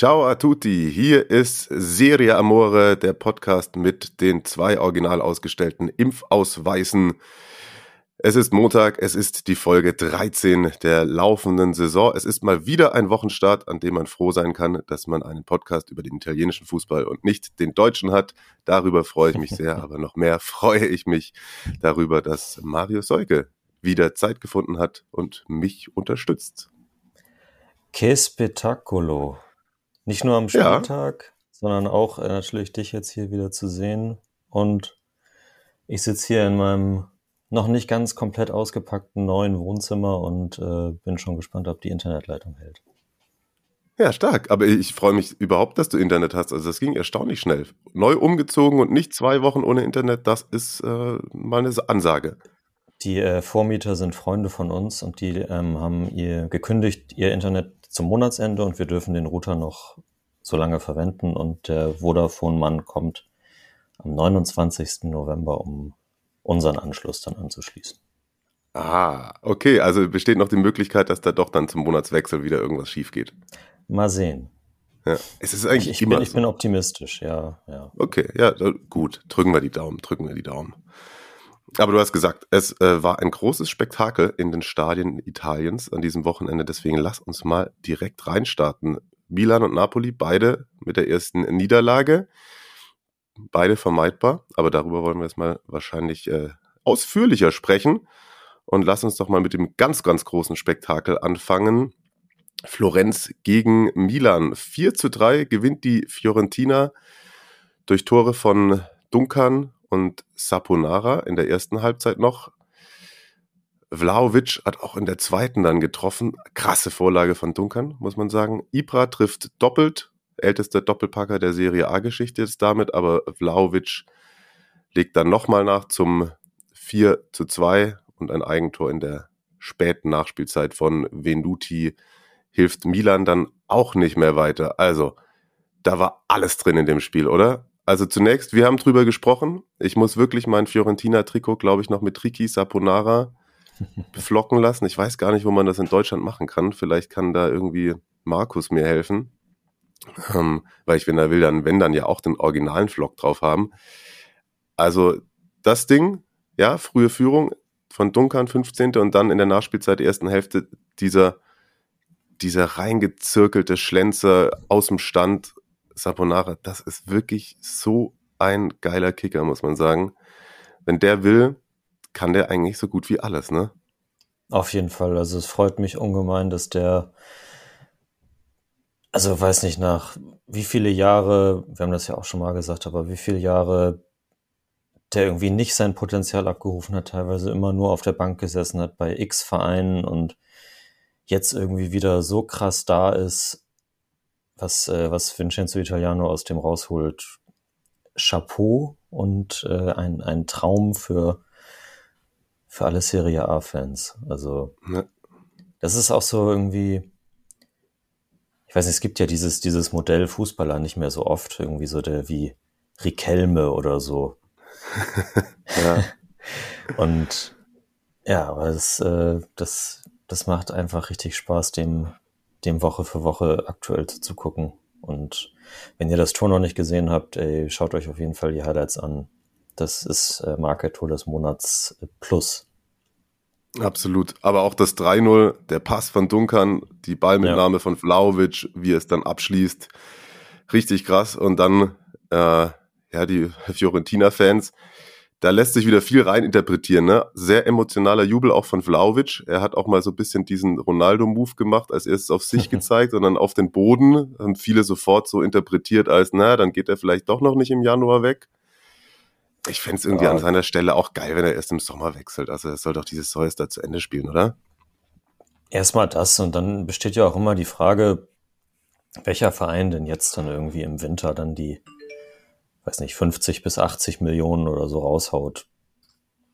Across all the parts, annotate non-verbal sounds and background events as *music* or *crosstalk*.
Ciao a tutti, hier ist Serie Amore, der Podcast mit den zwei original ausgestellten Impfausweisen. Es ist Montag, es ist die Folge 13 der laufenden Saison. Es ist mal wieder ein Wochenstart, an dem man froh sein kann, dass man einen Podcast über den italienischen Fußball und nicht den deutschen hat. Darüber freue ich mich sehr, *laughs* aber noch mehr freue ich mich darüber, dass Mario Seuke wieder Zeit gefunden hat und mich unterstützt. Che spettacolo. Nicht nur am Spieltag, sondern auch äh, natürlich dich jetzt hier wieder zu sehen. Und ich sitze hier in meinem noch nicht ganz komplett ausgepackten neuen Wohnzimmer und äh, bin schon gespannt, ob die Internetleitung hält. Ja, stark. Aber ich freue mich überhaupt, dass du Internet hast. Also das ging erstaunlich schnell. Neu umgezogen und nicht zwei Wochen ohne Internet, das ist äh, mal eine Ansage. Die äh, Vormieter sind Freunde von uns und die ähm, haben ihr gekündigt, ihr Internet zum Monatsende und wir dürfen den Router noch so lange verwenden und der Vodafone-Mann kommt am 29. November, um unseren Anschluss dann anzuschließen. Ah, okay, also besteht noch die Möglichkeit, dass da doch dann zum Monatswechsel wieder irgendwas schief geht. Mal sehen. Ja, es ist eigentlich Ich, ich, bin, ich so. bin optimistisch, ja, ja. Okay, ja, gut. Drücken wir die Daumen, drücken wir die Daumen. Aber du hast gesagt, es äh, war ein großes Spektakel in den Stadien Italiens an diesem Wochenende. Deswegen lass uns mal direkt reinstarten. Milan und Napoli, beide mit der ersten Niederlage. Beide vermeidbar, aber darüber wollen wir jetzt mal wahrscheinlich äh, ausführlicher sprechen. Und lass uns doch mal mit dem ganz, ganz großen Spektakel anfangen. Florenz gegen Milan. 4 zu 3 gewinnt die Fiorentina durch Tore von Duncan und Saponara in der ersten Halbzeit noch. Vlaovic hat auch in der zweiten dann getroffen. Krasse Vorlage von Duncan, muss man sagen. Ibra trifft doppelt. Ältester Doppelpacker der Serie A-Geschichte ist damit, aber Vlaovic legt dann nochmal nach zum 4 zu 2 und ein Eigentor in der späten Nachspielzeit von Venuti hilft Milan dann auch nicht mehr weiter. Also, da war alles drin in dem Spiel, oder? Also zunächst, wir haben drüber gesprochen. Ich muss wirklich mein Fiorentina-Trikot, glaube ich, noch mit Triki Saponara *laughs* beflocken lassen. Ich weiß gar nicht, wo man das in Deutschland machen kann. Vielleicht kann da irgendwie Markus mir helfen. Ähm, weil ich, wenn er will, dann, wenn dann ja auch den originalen Flock drauf haben. Also das Ding, ja, frühe Führung von Duncan, 15. und dann in der Nachspielzeit der ersten Hälfte dieser, dieser reingezirkelte Schlenzer aus dem Stand, Saponara, das ist wirklich so ein geiler Kicker, muss man sagen. Wenn der will, kann der eigentlich so gut wie alles, ne? Auf jeden Fall. Also es freut mich ungemein, dass der, also weiß nicht nach wie viele Jahre, wir haben das ja auch schon mal gesagt, aber wie viele Jahre der irgendwie nicht sein Potenzial abgerufen hat, teilweise immer nur auf der Bank gesessen hat bei X Vereinen und jetzt irgendwie wieder so krass da ist, was, äh, was Vincenzo Italiano aus dem rausholt. Chapeau und äh, ein, ein Traum für, für alle Serie A-Fans. Also Ja. das ist auch so irgendwie, ich weiß nicht, es gibt ja dieses, dieses Modell Fußballer nicht mehr so oft, irgendwie so der wie Riquelme oder so. *laughs* Ja. *laughs* Und ja, aber das, äh, das, das macht einfach richtig Spaß, dem, dem Woche für Woche aktuell zuzugucken. Und wenn ihr das Tor noch nicht gesehen habt, ey, schaut euch auf jeden Fall die Highlights an. Das ist äh, Market-Tor des Monats äh, plus. Absolut. Aber auch das 3-0, der Pass von Duncan, die Ballmitnahme von Vlaovic, wie er es dann abschließt. Richtig krass. Und dann, äh, ja, die Fiorentina-Fans, da lässt sich wieder viel reininterpretieren. Ne? Sehr emotionaler Jubel auch von Vlaovic. Er hat auch mal so ein bisschen diesen Ronaldo-Move gemacht, als erstes auf sich gezeigt und dann auf den Boden. Haben viele sofort so interpretiert als, na, dann geht er vielleicht doch noch nicht im Januar weg. Ich fänd's irgendwie Ja. an seiner Stelle auch geil, wenn er erst im Sommer wechselt. Also er soll doch dieses Semester zu Ende spielen, oder? Erstmal das und dann besteht ja auch immer die Frage, welcher Verein denn jetzt dann irgendwie im Winter dann die, weiß nicht, 50 bis 80 Millionen oder so raushaut?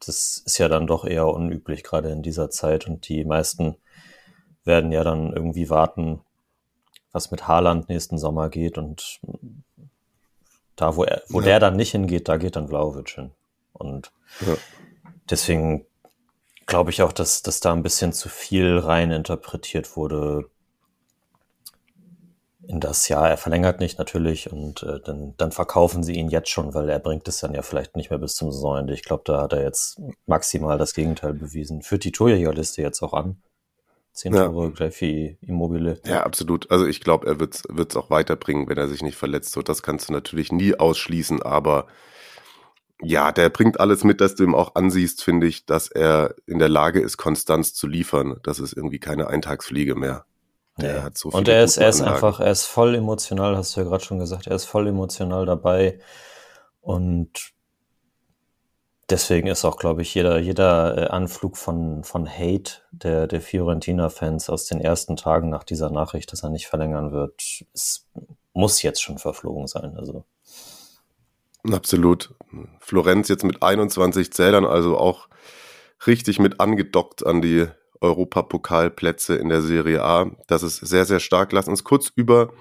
Das ist ja dann doch eher unüblich, gerade in dieser Zeit. Und die meisten werden ja dann irgendwie warten, was mit Haaland nächsten Sommer geht. Und da, wo, er, wo ja. der dann nicht hingeht, da geht dann Vlaovic hin. Und ja. deswegen glaube ich auch, dass, dass da ein bisschen zu viel rein interpretiert wurde in das Jahr. Er verlängert nicht natürlich und äh, dann, dann verkaufen sie ihn jetzt schon, weil er bringt es dann ja vielleicht nicht mehr bis zum Saisonende. Ich glaube, da hat er jetzt maximal das Gegenteil bewiesen. Führt die Torjägerliste jetzt auch an. Zehn ja. Tore für Immobile. Ja, absolut. Also ich glaube, er wird es auch weiterbringen, wenn er sich nicht verletzt. So, das kannst du natürlich nie ausschließen, aber ja, der bringt alles mit, dass du ihm auch ansiehst, finde ich, dass er in der Lage ist, Konstanz zu liefern. Das ist irgendwie keine Eintagsfliege mehr. Der ja. hat so Und er ist, er ist einfach, er ist voll emotional, hast du ja gerade schon gesagt, er ist voll emotional dabei. Und deswegen ist auch, glaube ich, jeder, jeder äh, Anflug von, von Hate der, der Fiorentina-Fans aus den ersten Tagen nach dieser Nachricht, dass er nicht verlängern wird, es muss jetzt schon verflogen sein. Also. Absolut. Florenz jetzt mit 21 Zählern, also auch richtig mit angedockt an die Europapokalplätze in der Serie A. Das ist sehr, sehr stark. Lass uns kurz über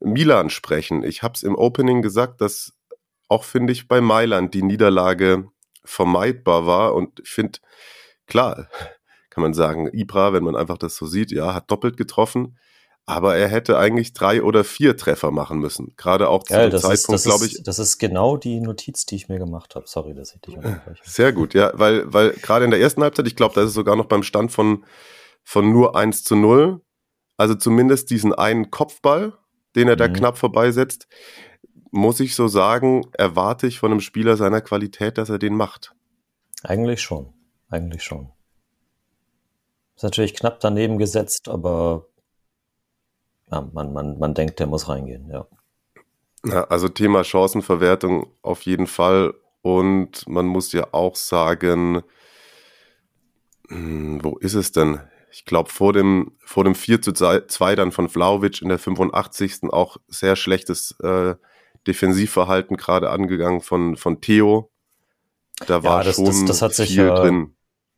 Milan sprechen. Ich habe es im Opening gesagt, dass auch, finde ich, bei Mailand die Niederlage vermeidbar war. Und ich finde, klar, kann man sagen, Ibra, wenn man einfach das so sieht, ja, hat doppelt getroffen. Aber er hätte eigentlich drei oder vier Treffer machen müssen. Gerade auch zu ja, dem Zeitpunkt, glaube ich. Das ist genau die Notiz, die ich mir gemacht habe. Sorry, dass ich dich unterbreche. Sehr gut, ja, weil, weil gerade in der ersten Halbzeit, ich glaube, da ist es sogar noch beim Stand von, von nur 1 zu 0. Also zumindest diesen einen Kopfball, den er da mhm. knapp vorbeisetzt, muss ich so sagen, erwarte ich von einem Spieler seiner Qualität, dass er den macht. Eigentlich schon. Eigentlich schon. Ist natürlich knapp daneben gesetzt, aber man, man, man denkt, der muss reingehen, ja. Ja, also Thema Chancenverwertung auf jeden Fall. Und man muss ja auch sagen, hm, wo ist es denn? Ich glaube, vor dem, vor dem 4 zu 2 dann von Vlaovic in der 85. auch sehr schlechtes äh, Defensivverhalten gerade angegangen von, von Theo. Da war ja, das, schon das, das hat viel sich ja, drin.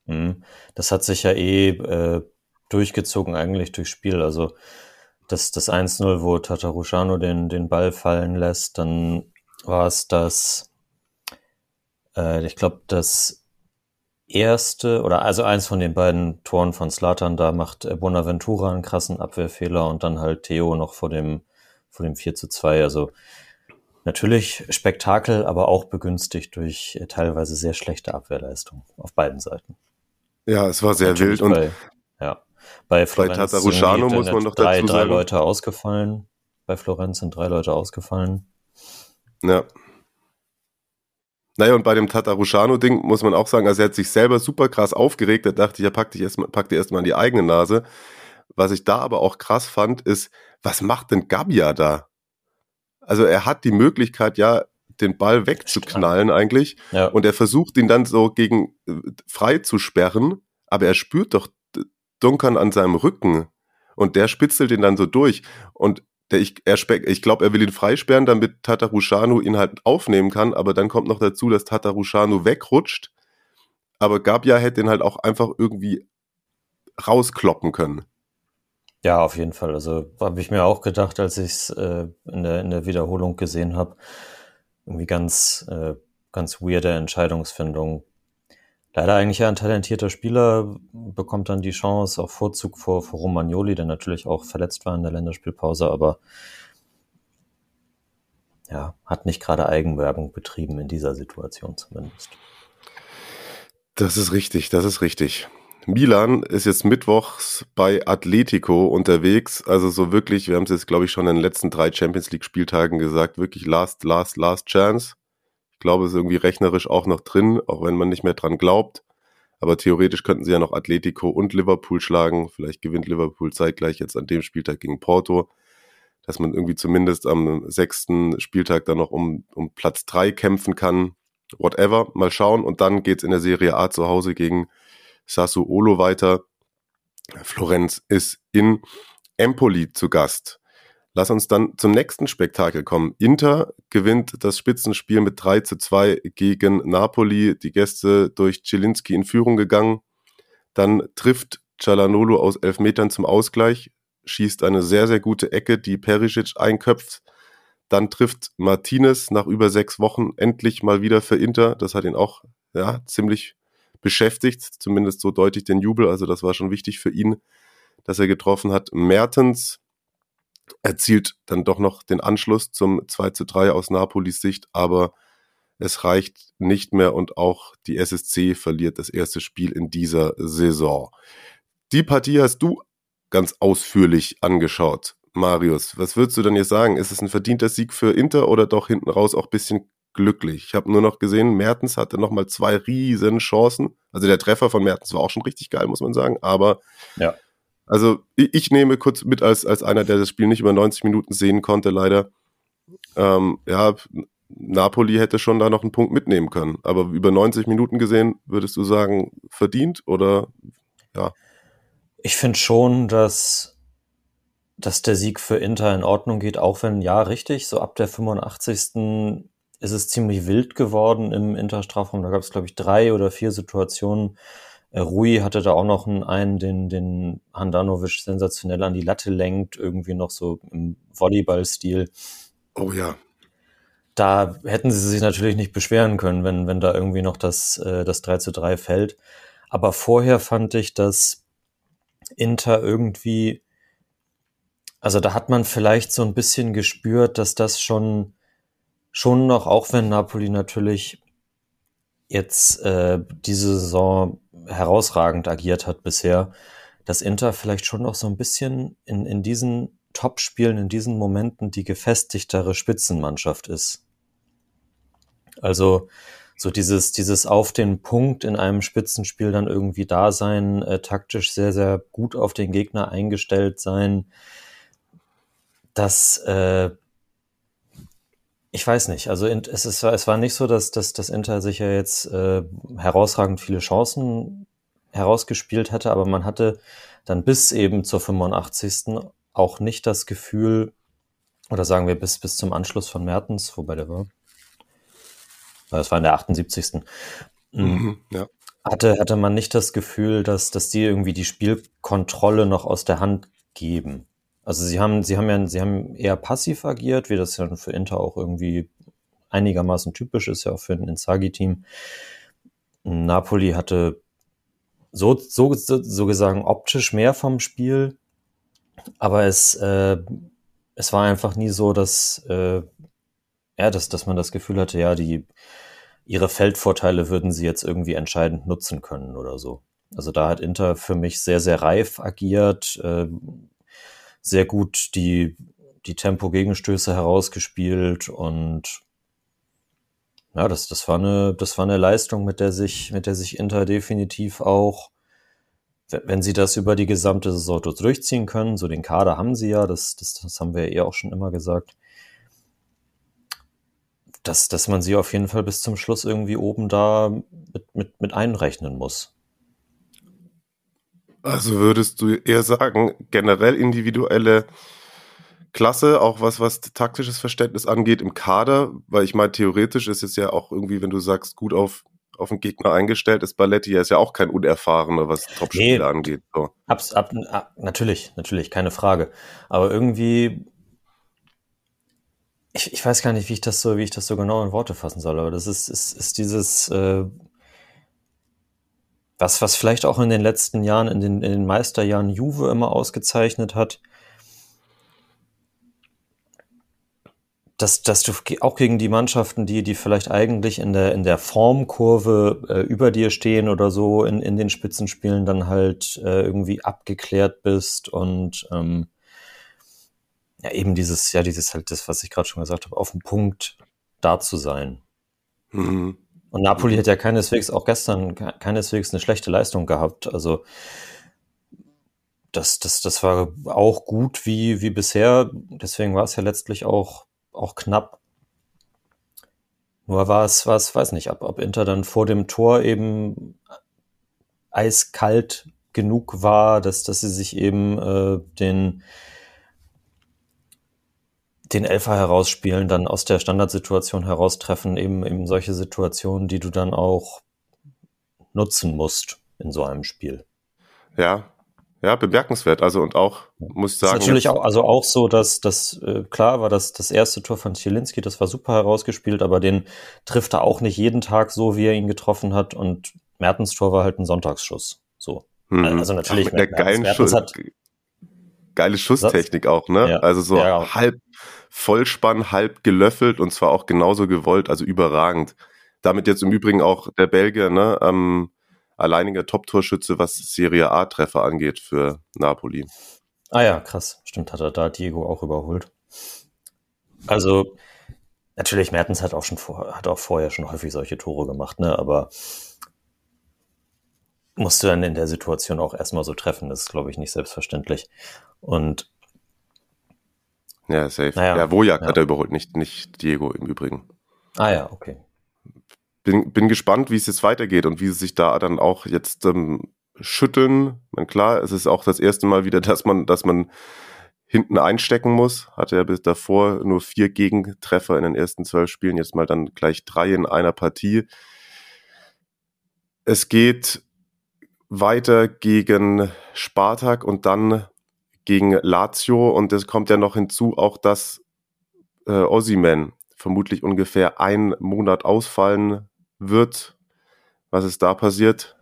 Mh, das hat sich ja eh äh, durchgezogen eigentlich durchs Spiel. Also das, das 1-0, wo Tatarushano den, den Ball fallen lässt, dann war es das, äh, ich glaube, das erste oder also eins von den beiden Toren von Slatan, da macht Bonaventura einen krassen Abwehrfehler und dann halt Theo noch vor dem, vor dem 4 zu 2. Also natürlich Spektakel, aber auch begünstigt durch teilweise sehr schlechte Abwehrleistung auf beiden Seiten. Ja, es war sehr natürlich wild und. Bei Florenz bei Tatarushano muss man noch drei, dazu sagen. drei Leute ausgefallen. Bei Florenz sind drei Leute ausgefallen. Ja. Naja, und bei dem Tatarushano-Ding muss man auch sagen, also er hat sich selber super krass aufgeregt. Da dachte ich, ja, pack, dich erst mal, pack dir erstmal in die eigene Nase. Was ich da aber auch krass fand, ist, was macht denn Gabia da? Also er hat die Möglichkeit, ja, den Ball wegzuknallen eigentlich. Ja. Und er versucht ihn dann so gegen äh, frei zu sperren, aber er spürt doch Dunkern an seinem Rücken und der spitzelt ihn dann so durch. Und der, ich, er ich glaube, er will ihn freisperren, damit Tatarushanu ihn halt aufnehmen kann, aber dann kommt noch dazu, dass Tatarushanu wegrutscht. Aber Gabia hätte ihn halt auch einfach irgendwie rauskloppen können. Ja, auf jeden Fall. Also habe ich mir auch gedacht, als ich es äh, in, der, in der Wiederholung gesehen habe. Irgendwie ganz, äh, ganz weirde Entscheidungsfindung leider eigentlich ein talentierter Spieler, bekommt dann die Chance auf Vorzug vor, vor Romagnoli, der natürlich auch verletzt war in der Länderspielpause, aber ja, hat nicht gerade Eigenwerbung betrieben in dieser Situation zumindest. Das ist richtig, das ist richtig. Milan ist jetzt mittwochs bei Atletico unterwegs. Also so wirklich, wir haben es jetzt, glaube ich, schon in den letzten drei Champions League Spieltagen gesagt, wirklich last, last, last chance glaube, es ist irgendwie rechnerisch auch noch drin, auch wenn man nicht mehr dran glaubt. Aber theoretisch könnten sie ja noch Atletico und Liverpool schlagen. Vielleicht gewinnt Liverpool zeitgleich jetzt an dem Spieltag gegen Porto. Dass man irgendwie zumindest am sechsten Spieltag dann noch um, um Platz drei kämpfen kann. Whatever, mal schauen. Und dann geht's in der Serie A zu Hause gegen Sassuolo weiter. Florenz ist in Empoli zu Gast. Lass uns dann zum nächsten Spektakel kommen. Inter gewinnt das Spitzenspiel mit 3 zu 2 gegen Napoli. Die Gäste durch Zielinski in Führung gegangen. Dann trifft Cialanolo aus elf Metern zum Ausgleich, schießt eine sehr, sehr gute Ecke, die Perisic einköpft. Dann trifft Martinez nach über sechs Wochen endlich mal wieder für Inter. Das hat ihn auch ja, ziemlich beschäftigt, zumindest so deutlich den Jubel. Also das war schon wichtig für ihn, dass er getroffen hat. Mertens erzielt dann doch noch den Anschluss zum 2 zu 3 aus Napolis Sicht, aber es reicht nicht mehr und auch die SSC verliert das erste Spiel in dieser Saison. Die Partie hast du ganz ausführlich angeschaut. Marius, was würdest du denn jetzt sagen? Ist es ein verdienter Sieg für Inter oder doch hinten raus auch ein bisschen glücklich? Ich habe nur noch gesehen, Mertens hatte nochmal zwei riesen Chancen. Also der Treffer von Mertens war auch schon richtig geil, muss man sagen. Aber ja. Also ich, nehme kurz mit als, als einer, der das Spiel nicht über 90 Minuten sehen konnte, leider. Ähm, ja, Napoli hätte schon da noch einen Punkt mitnehmen können. Aber über 90 Minuten gesehen, würdest du sagen, verdient oder ja? Ich finde schon, dass, dass der Sieg für Inter in Ordnung geht, auch wenn, ja, richtig, so ab der 85. ist es ziemlich wild geworden im Interstrafraum. Da gab es, glaube ich, drei oder vier Situationen, Rui hatte da auch noch einen, den, den Handanovic sensationell an die Latte lenkt, irgendwie noch so im Volleyball-Stil. Oh ja. Da hätten sie sich natürlich nicht beschweren können, wenn, wenn da irgendwie noch das, äh, das 3 zu 3 fällt. Aber vorher fand ich, dass Inter irgendwie, also da hat man vielleicht so ein bisschen gespürt, dass das schon, schon noch, auch wenn Napoli natürlich jetzt äh, diese Saison herausragend agiert hat bisher, dass Inter vielleicht schon noch so ein bisschen in, in diesen Top-Spielen, in diesen Momenten die gefestigtere Spitzenmannschaft ist. Also so dieses, dieses auf den Punkt in einem Spitzenspiel dann irgendwie da sein, äh, taktisch sehr, sehr gut auf den Gegner eingestellt sein, das äh, ich weiß nicht. Also es, ist, es war nicht so, dass, dass, dass Inter sich ja jetzt äh, herausragend viele Chancen herausgespielt hätte, aber man hatte dann bis eben zur 85. auch nicht das Gefühl, oder sagen wir bis, bis zum Anschluss von Mertens, wobei der war. Das war in der 78. Mhm, mhm, ja. Hatte, hatte man nicht das Gefühl, dass, dass die irgendwie die Spielkontrolle noch aus der Hand geben. Also sie haben, sie haben ja, sie haben eher passiv agiert, wie das ja für Inter auch irgendwie einigermaßen typisch ist, ja auch für ein Inzaghi-Team. Napoli hatte so, so, so gesagt optisch mehr vom Spiel, aber es, äh, es war einfach nie so, dass, äh, ja, dass, dass man das Gefühl hatte, ja, die, ihre Feldvorteile würden sie jetzt irgendwie entscheidend nutzen können oder so. Also da hat Inter für mich sehr, sehr reif agiert, äh, sehr gut die, die Tempo-Gegenstöße herausgespielt und ja, das, das war eine, das war eine Leistung, mit der sich, mit der sich Inter definitiv auch, wenn sie das über die gesamte Saison durchziehen können, so den Kader haben sie ja, das, das, das haben wir ja eh auch schon immer gesagt, dass, dass man sie auf jeden Fall bis zum Schluss irgendwie oben da mit, mit, mit einrechnen muss. Also würdest du eher sagen, generell individuelle Klasse, auch was, was taktisches Verständnis angeht im Kader, weil ich meine, theoretisch ist es ja auch irgendwie, wenn du sagst, gut auf, auf den Gegner eingestellt ist, Balletti ja ist ja auch kein Unerfahrener, was Topspiele nee, angeht. So. Abs, ab, ab, natürlich, natürlich, keine Frage. Aber irgendwie, ich, ich weiß gar nicht, wie ich das so, wie ich das so genau in Worte fassen soll, aber das ist, ist, ist dieses, äh, was, was vielleicht auch in den letzten Jahren, in den, in den Meisterjahren Juve immer ausgezeichnet hat, dass, dass du auch gegen die Mannschaften, die, die vielleicht eigentlich in der, in der Formkurve äh, über dir stehen oder so in, in den Spitzenspielen dann halt äh, irgendwie abgeklärt bist und ähm, ja, eben dieses, ja, dieses halt das, was ich gerade schon gesagt habe, auf dem Punkt da zu sein. Mhm. Und Napoli hat ja keineswegs auch gestern keineswegs eine schlechte Leistung gehabt. Also das, das, das war auch gut wie, wie bisher. Deswegen war es ja letztlich auch, auch knapp. Nur war es, war es, weiß nicht, ob, ob Inter dann vor dem Tor eben eiskalt genug war, dass, dass sie sich eben äh, den, den Elfer herausspielen, dann aus der Standardsituation heraustreffen, eben, eben solche Situationen, die du dann auch nutzen musst in so einem Spiel. Ja, ja, bemerkenswert. Also und auch, muss ich sagen. Ist natürlich auch, also auch so, dass das äh, klar war, dass das erste Tor von Zielinski, das war super herausgespielt, aber den trifft er auch nicht jeden Tag so, wie er ihn getroffen hat. Und Mertens Tor war halt ein Sonntagsschuss. So. Mhm. Also natürlich. Ach, mit der geilen Schuss, hat, geile Schusstechnik auch, ne? Ja. Also so ja, halb Vollspann, halb gelöffelt und zwar auch genauso gewollt, also überragend. Damit jetzt im Übrigen auch der Belgier, ne? Ähm, alleiniger Top-Torschütze, was Serie A-Treffer angeht für Napoli. Ah ja, krass. Stimmt, hat er da Diego auch überholt. Also, natürlich, Mertens hat auch schon vor, hat auch vorher schon häufig solche Tore gemacht, ne? Aber musst du dann in der Situation auch erstmal so treffen, das ist, glaube ich, nicht selbstverständlich. Und ja, safe. Naja, ja, Wojak ja. hat er überholt, nicht, nicht Diego im Übrigen. Ah ja, okay bin, bin gespannt, wie es jetzt weitergeht und wie sie sich da dann auch jetzt ähm, schütteln. meine, klar, es ist auch das erste Mal wieder, dass man, dass man hinten einstecken muss. Hatte ja bis davor nur vier Gegentreffer in den ersten zwölf Spielen, jetzt mal dann gleich drei in einer Partie. Es geht weiter gegen Spartak und dann gegen Lazio und es kommt ja noch hinzu auch, dass äh, Ossiman vermutlich ungefähr ein Monat ausfallen wird. Was ist da passiert?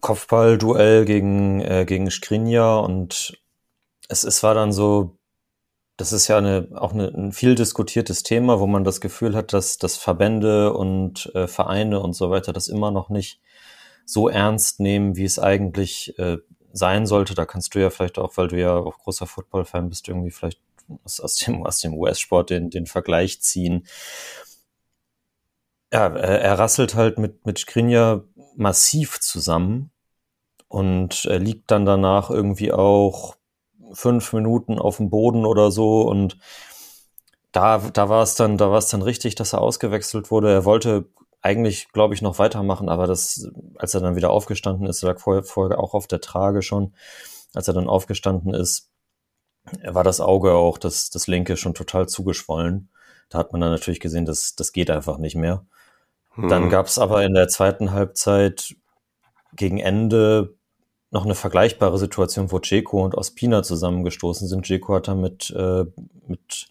Kopfballduell gegen, äh, gegen Skriniar und es, es war dann so, das ist ja eine, auch eine, ein viel diskutiertes Thema, wo man das Gefühl hat, dass, dass Verbände und äh, Vereine und so weiter das immer noch nicht so ernst nehmen, wie es eigentlich äh, sein sollte. Da kannst du ja vielleicht auch, weil du ja auch großer Football-Fan bist, irgendwie vielleicht aus, dem, aus dem US-Sport den, den Vergleich ziehen ja, er rasselt halt mit, mit Skriniar massiv zusammen und er liegt dann danach irgendwie auch fünf Minuten auf dem Boden oder so und da, da war es dann, da war es dann richtig, dass er ausgewechselt wurde. Er wollte eigentlich, glaube ich, noch weitermachen, aber das, als er dann wieder aufgestanden ist, lag vorher, vorher auch auf der Trage schon, als er dann aufgestanden ist, war das Auge auch, das, das linke schon total zugeschwollen. Da hat man dann natürlich gesehen, dass das geht einfach nicht mehr. Dann hm. gab es aber in der zweiten Halbzeit gegen Ende noch eine vergleichbare Situation, wo Jeko und Ospina zusammengestoßen sind. Jeko hat da mit, äh, mit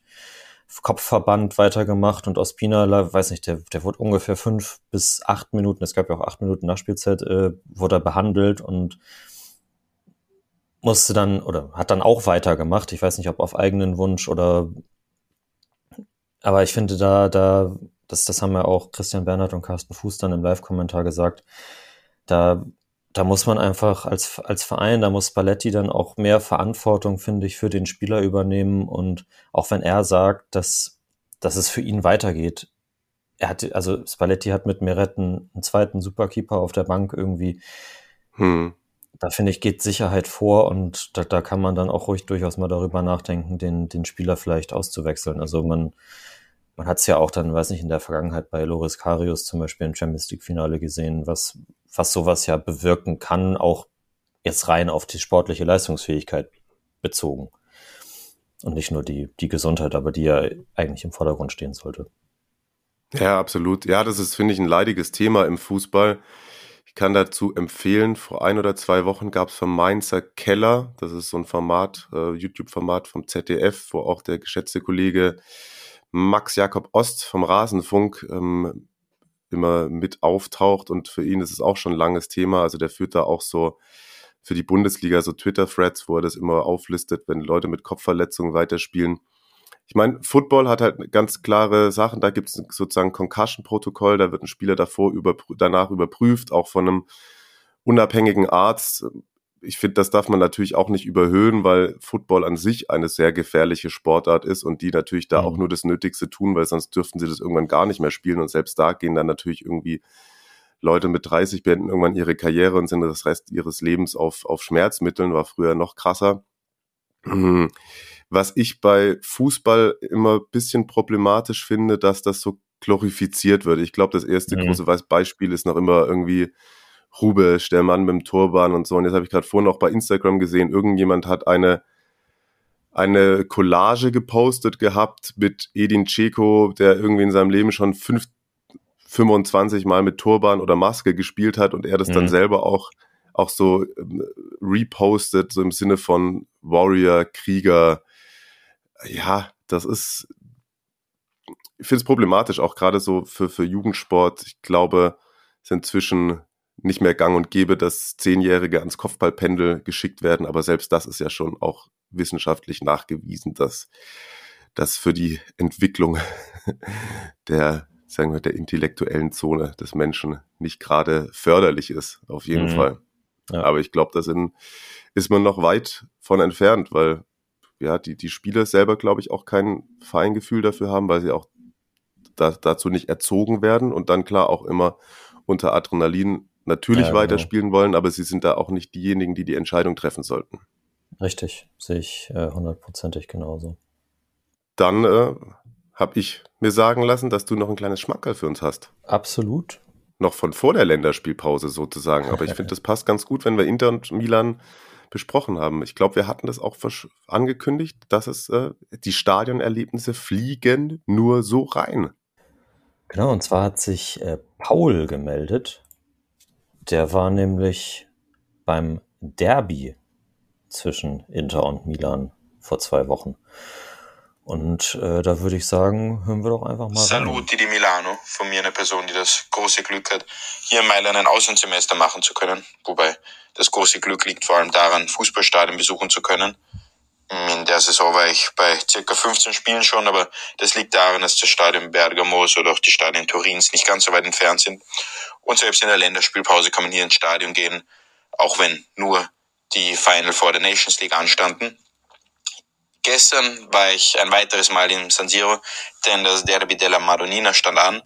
Kopfverband weitergemacht und Ospina, weiß nicht, der, der wurde ungefähr fünf bis acht Minuten, es gab ja auch acht Minuten Nachspielzeit, äh, wurde er behandelt und musste dann oder hat dann auch weitergemacht. Ich weiß nicht, ob auf eigenen Wunsch oder aber ich finde, da, da das, das haben ja auch Christian Bernhard und Carsten Fuß dann im Live-Kommentar gesagt, da, da muss man einfach als, als Verein, da muss Spalletti dann auch mehr Verantwortung, finde ich, für den Spieler übernehmen und auch wenn er sagt, dass, dass es für ihn weitergeht, er hat, also Spalletti hat mit Meretten einen zweiten Superkeeper auf der Bank irgendwie. Hm. Da finde ich, geht Sicherheit vor und da, da kann man dann auch ruhig durchaus mal darüber nachdenken, den, den Spieler vielleicht auszuwechseln. Also man, man hat es ja auch dann, weiß nicht, in der Vergangenheit bei Loris Karius zum Beispiel im Champions League-Finale gesehen, was, was sowas ja bewirken kann, auch jetzt rein auf die sportliche Leistungsfähigkeit bezogen. Und nicht nur die, die Gesundheit, aber die ja eigentlich im Vordergrund stehen sollte. Ja, absolut. Ja, das ist, finde ich, ein leidiges Thema im Fußball. Ich kann dazu empfehlen, vor ein oder zwei Wochen gab es vom Mainzer Keller, das ist so ein Format, äh, YouTube-Format vom ZDF, wo auch der geschätzte Kollege Max Jakob Ost vom Rasenfunk ähm, immer mit auftaucht und für ihn ist es auch schon ein langes Thema. Also der führt da auch so für die Bundesliga so Twitter-Threads, wo er das immer auflistet, wenn Leute mit Kopfverletzungen weiterspielen. Ich meine, Football hat halt ganz klare Sachen. Da gibt es sozusagen Concussion-Protokoll, da wird ein Spieler davor überprü danach überprüft, auch von einem unabhängigen Arzt ich finde, das darf man natürlich auch nicht überhöhen, weil Football an sich eine sehr gefährliche Sportart ist und die natürlich da mhm. auch nur das Nötigste tun, weil sonst dürften sie das irgendwann gar nicht mehr spielen und selbst da gehen dann natürlich irgendwie Leute mit 30 beenden irgendwann ihre Karriere und sind das Rest ihres Lebens auf, auf Schmerzmitteln, war früher noch krasser. Was ich bei Fußball immer bisschen problematisch finde, dass das so glorifiziert wird. Ich glaube, das erste mhm. große Beispiel ist noch immer irgendwie Rubesch, der Mann mit dem Turban und so. Und jetzt habe ich gerade vorhin auch bei Instagram gesehen, irgendjemand hat eine eine Collage gepostet gehabt mit Edin Dzeko, der irgendwie in seinem Leben schon fünf, 25 Mal mit Turban oder Maske gespielt hat und er das mhm. dann selber auch, auch so ähm, repostet, so im Sinne von Warrior, Krieger. Ja, das ist, ich finde es problematisch, auch gerade so für, für Jugendsport. Ich glaube, es ist inzwischen nicht mehr gang und gäbe, dass Zehnjährige ans Kopfballpendel geschickt werden, aber selbst das ist ja schon auch wissenschaftlich nachgewiesen, dass das für die Entwicklung *laughs* der, sagen wir, der intellektuellen Zone des Menschen nicht gerade förderlich ist, auf jeden mhm. Fall. Ja. Aber ich glaube, da ist man noch weit von entfernt, weil ja, die, die Spieler selber, glaube ich, auch kein Feingefühl dafür haben, weil sie auch da, dazu nicht erzogen werden und dann klar auch immer unter Adrenalin natürlich ja, weiterspielen genau. wollen, aber sie sind da auch nicht diejenigen, die die Entscheidung treffen sollten. Richtig, sehe ich äh, hundertprozentig äh, genauso. Dann äh, habe ich mir sagen lassen, dass du noch ein kleines Schmankerl für uns hast. Absolut. Noch von vor der Länderspielpause sozusagen. Aber ich *laughs* finde, das passt ganz gut, wenn wir Inter und Milan besprochen haben. Ich glaube, wir hatten das auch angekündigt, dass es äh, die Stadionerlebnisse fliegen nur so rein. Genau, und zwar hat sich äh, Paul gemeldet. Der war nämlich beim Derby zwischen Inter und Milan vor zwei Wochen. Und äh, da würde ich sagen, hören wir doch einfach mal. Saluti di Milano, von mir eine Person, die das große Glück hat, hier in Mailand ein Auslandssemester machen zu können. Wobei das große Glück liegt vor allem daran, Fußballstadien besuchen zu können. In der Saison war ich bei circa 15 Spielen schon, aber das liegt daran, dass das Stadion Bergamos oder auch die Stadien Turins nicht ganz so weit entfernt sind. Und selbst in der Länderspielpause kann man hier ins Stadion gehen, auch wenn nur die Final Four der Nations League anstanden. Gestern war ich ein weiteres Mal im San Siro, denn das Derby della Madonnina stand an.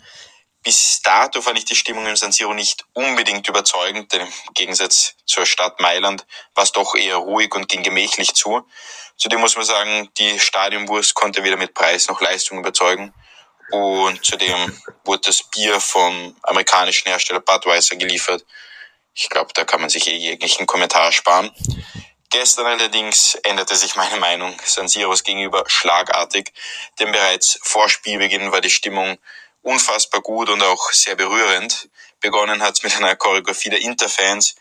Bis dato fand ich die Stimmung im San Siro nicht unbedingt überzeugend, denn im Gegensatz zur Stadt Mailand war es doch eher ruhig und ging gemächlich zu. Zudem muss man sagen, die Stadionwurst konnte weder mit Preis noch Leistung überzeugen. Und zudem wurde das Bier vom amerikanischen Hersteller Budweiser geliefert. Ich glaube, da kann man sich eh jeglichen Kommentar sparen. Gestern allerdings änderte sich meine Meinung San Siros gegenüber schlagartig, denn bereits vor Spielbeginn war die Stimmung unfassbar gut und auch sehr berührend. Begonnen hat es mit einer Choreografie der Interfans,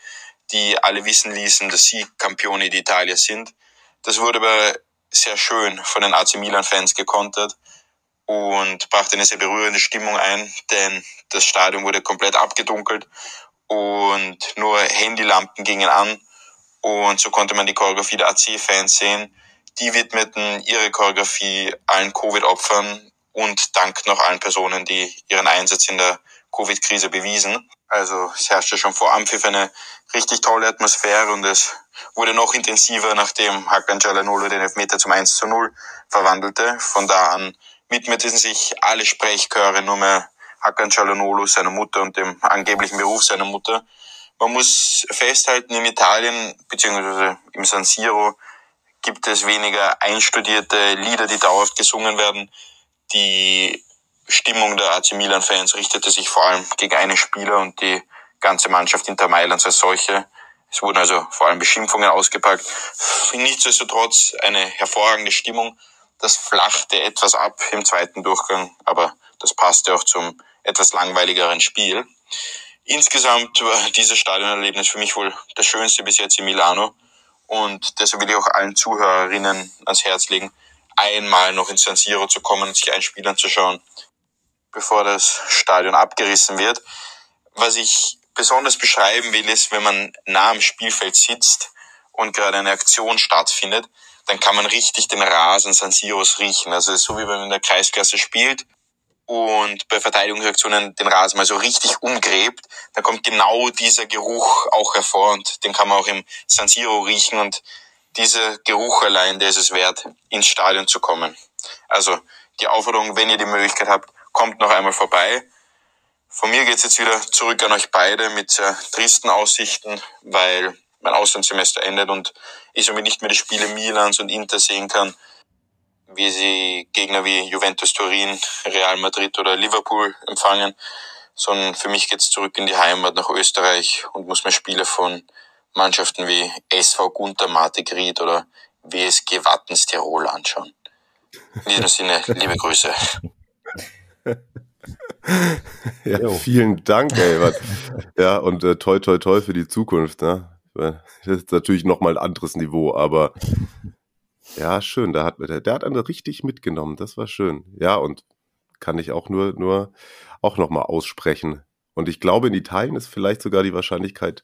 die alle wissen ließen, dass sie Campioni d'Italia sind. Das wurde aber sehr schön von den AC Milan-Fans gekontert und brachte eine sehr berührende Stimmung ein, denn das Stadion wurde komplett abgedunkelt und nur Handylampen gingen an und so konnte man die Choreografie der AC-Fans sehen. Die widmeten ihre Choreografie allen Covid-Opfern und dank noch allen Personen, die ihren Einsatz in der Covid-Krise bewiesen. Also es herrschte schon vor Ampfiff eine richtig tolle Atmosphäre und es wurde noch intensiver, nachdem Hakan Çalhanoğlu den Elfmeter zum 1 zu 0 verwandelte. Von da an widmeten sich alle Sprechchöre nur mehr Hakan Çalhanoğlu, seiner Mutter und dem angeblichen Beruf seiner Mutter. Man muss festhalten, in Italien beziehungsweise im San Siro gibt es weniger einstudierte Lieder, die dauerhaft gesungen werden. Die Stimmung der AC Milan-Fans richtete sich vor allem gegen einen Spieler und die ganze Mannschaft Inter Mailands als solche. Es wurden also vor allem Beschimpfungen ausgepackt. Nichtsdestotrotz eine hervorragende Stimmung. Das flachte etwas ab im zweiten Durchgang, aber das passte auch zum etwas langweiligeren Spiel. Insgesamt war dieses Stadionerlebnis für mich wohl das schönste bis jetzt in Milano. Und deshalb will ich auch allen Zuhörerinnen ans Herz legen, einmal noch ins San Siro zu kommen und sich ein Spiel anzuschauen, bevor das Stadion abgerissen wird. Was ich besonders beschreiben will, ist, wenn man nah am Spielfeld sitzt und gerade eine Aktion stattfindet, dann kann man richtig den Rasen San Siros riechen. Also so wie wenn man in der Kreisklasse spielt und bei Verteidigungsaktionen den Rasen mal so richtig umgräbt, dann kommt genau dieser Geruch auch hervor und den kann man auch im San Siro riechen und dieser Geruch allein, der ist es wert, ins Stadion zu kommen. Also die Aufforderung, wenn ihr die Möglichkeit habt, kommt noch einmal vorbei. Von mir geht's jetzt wieder zurück an euch beide mit sehr tristen Aussichten, weil mein Auslandssemester endet und ich somit nicht mehr die Spiele Milans und Inter sehen kann wie sie Gegner wie Juventus Turin, Real Madrid oder Liverpool empfangen, sondern für mich geht's zurück in die Heimat nach Österreich und muss mir Spiele von Mannschaften wie SV Gunter Martigried oder WSG Wattens Tirol anschauen. In diesem Sinne, liebe Grüße. *laughs* ja, vielen Dank, ey. Ja, und äh, toi, toi, toi für die Zukunft. Ne? Das ist natürlich nochmal ein anderes Niveau, aber ja, schön. Da hat, der, der hat einen richtig mitgenommen. Das war schön. Ja, und kann ich auch nur, nur auch nochmal aussprechen. Und ich glaube, in Italien ist vielleicht sogar die Wahrscheinlichkeit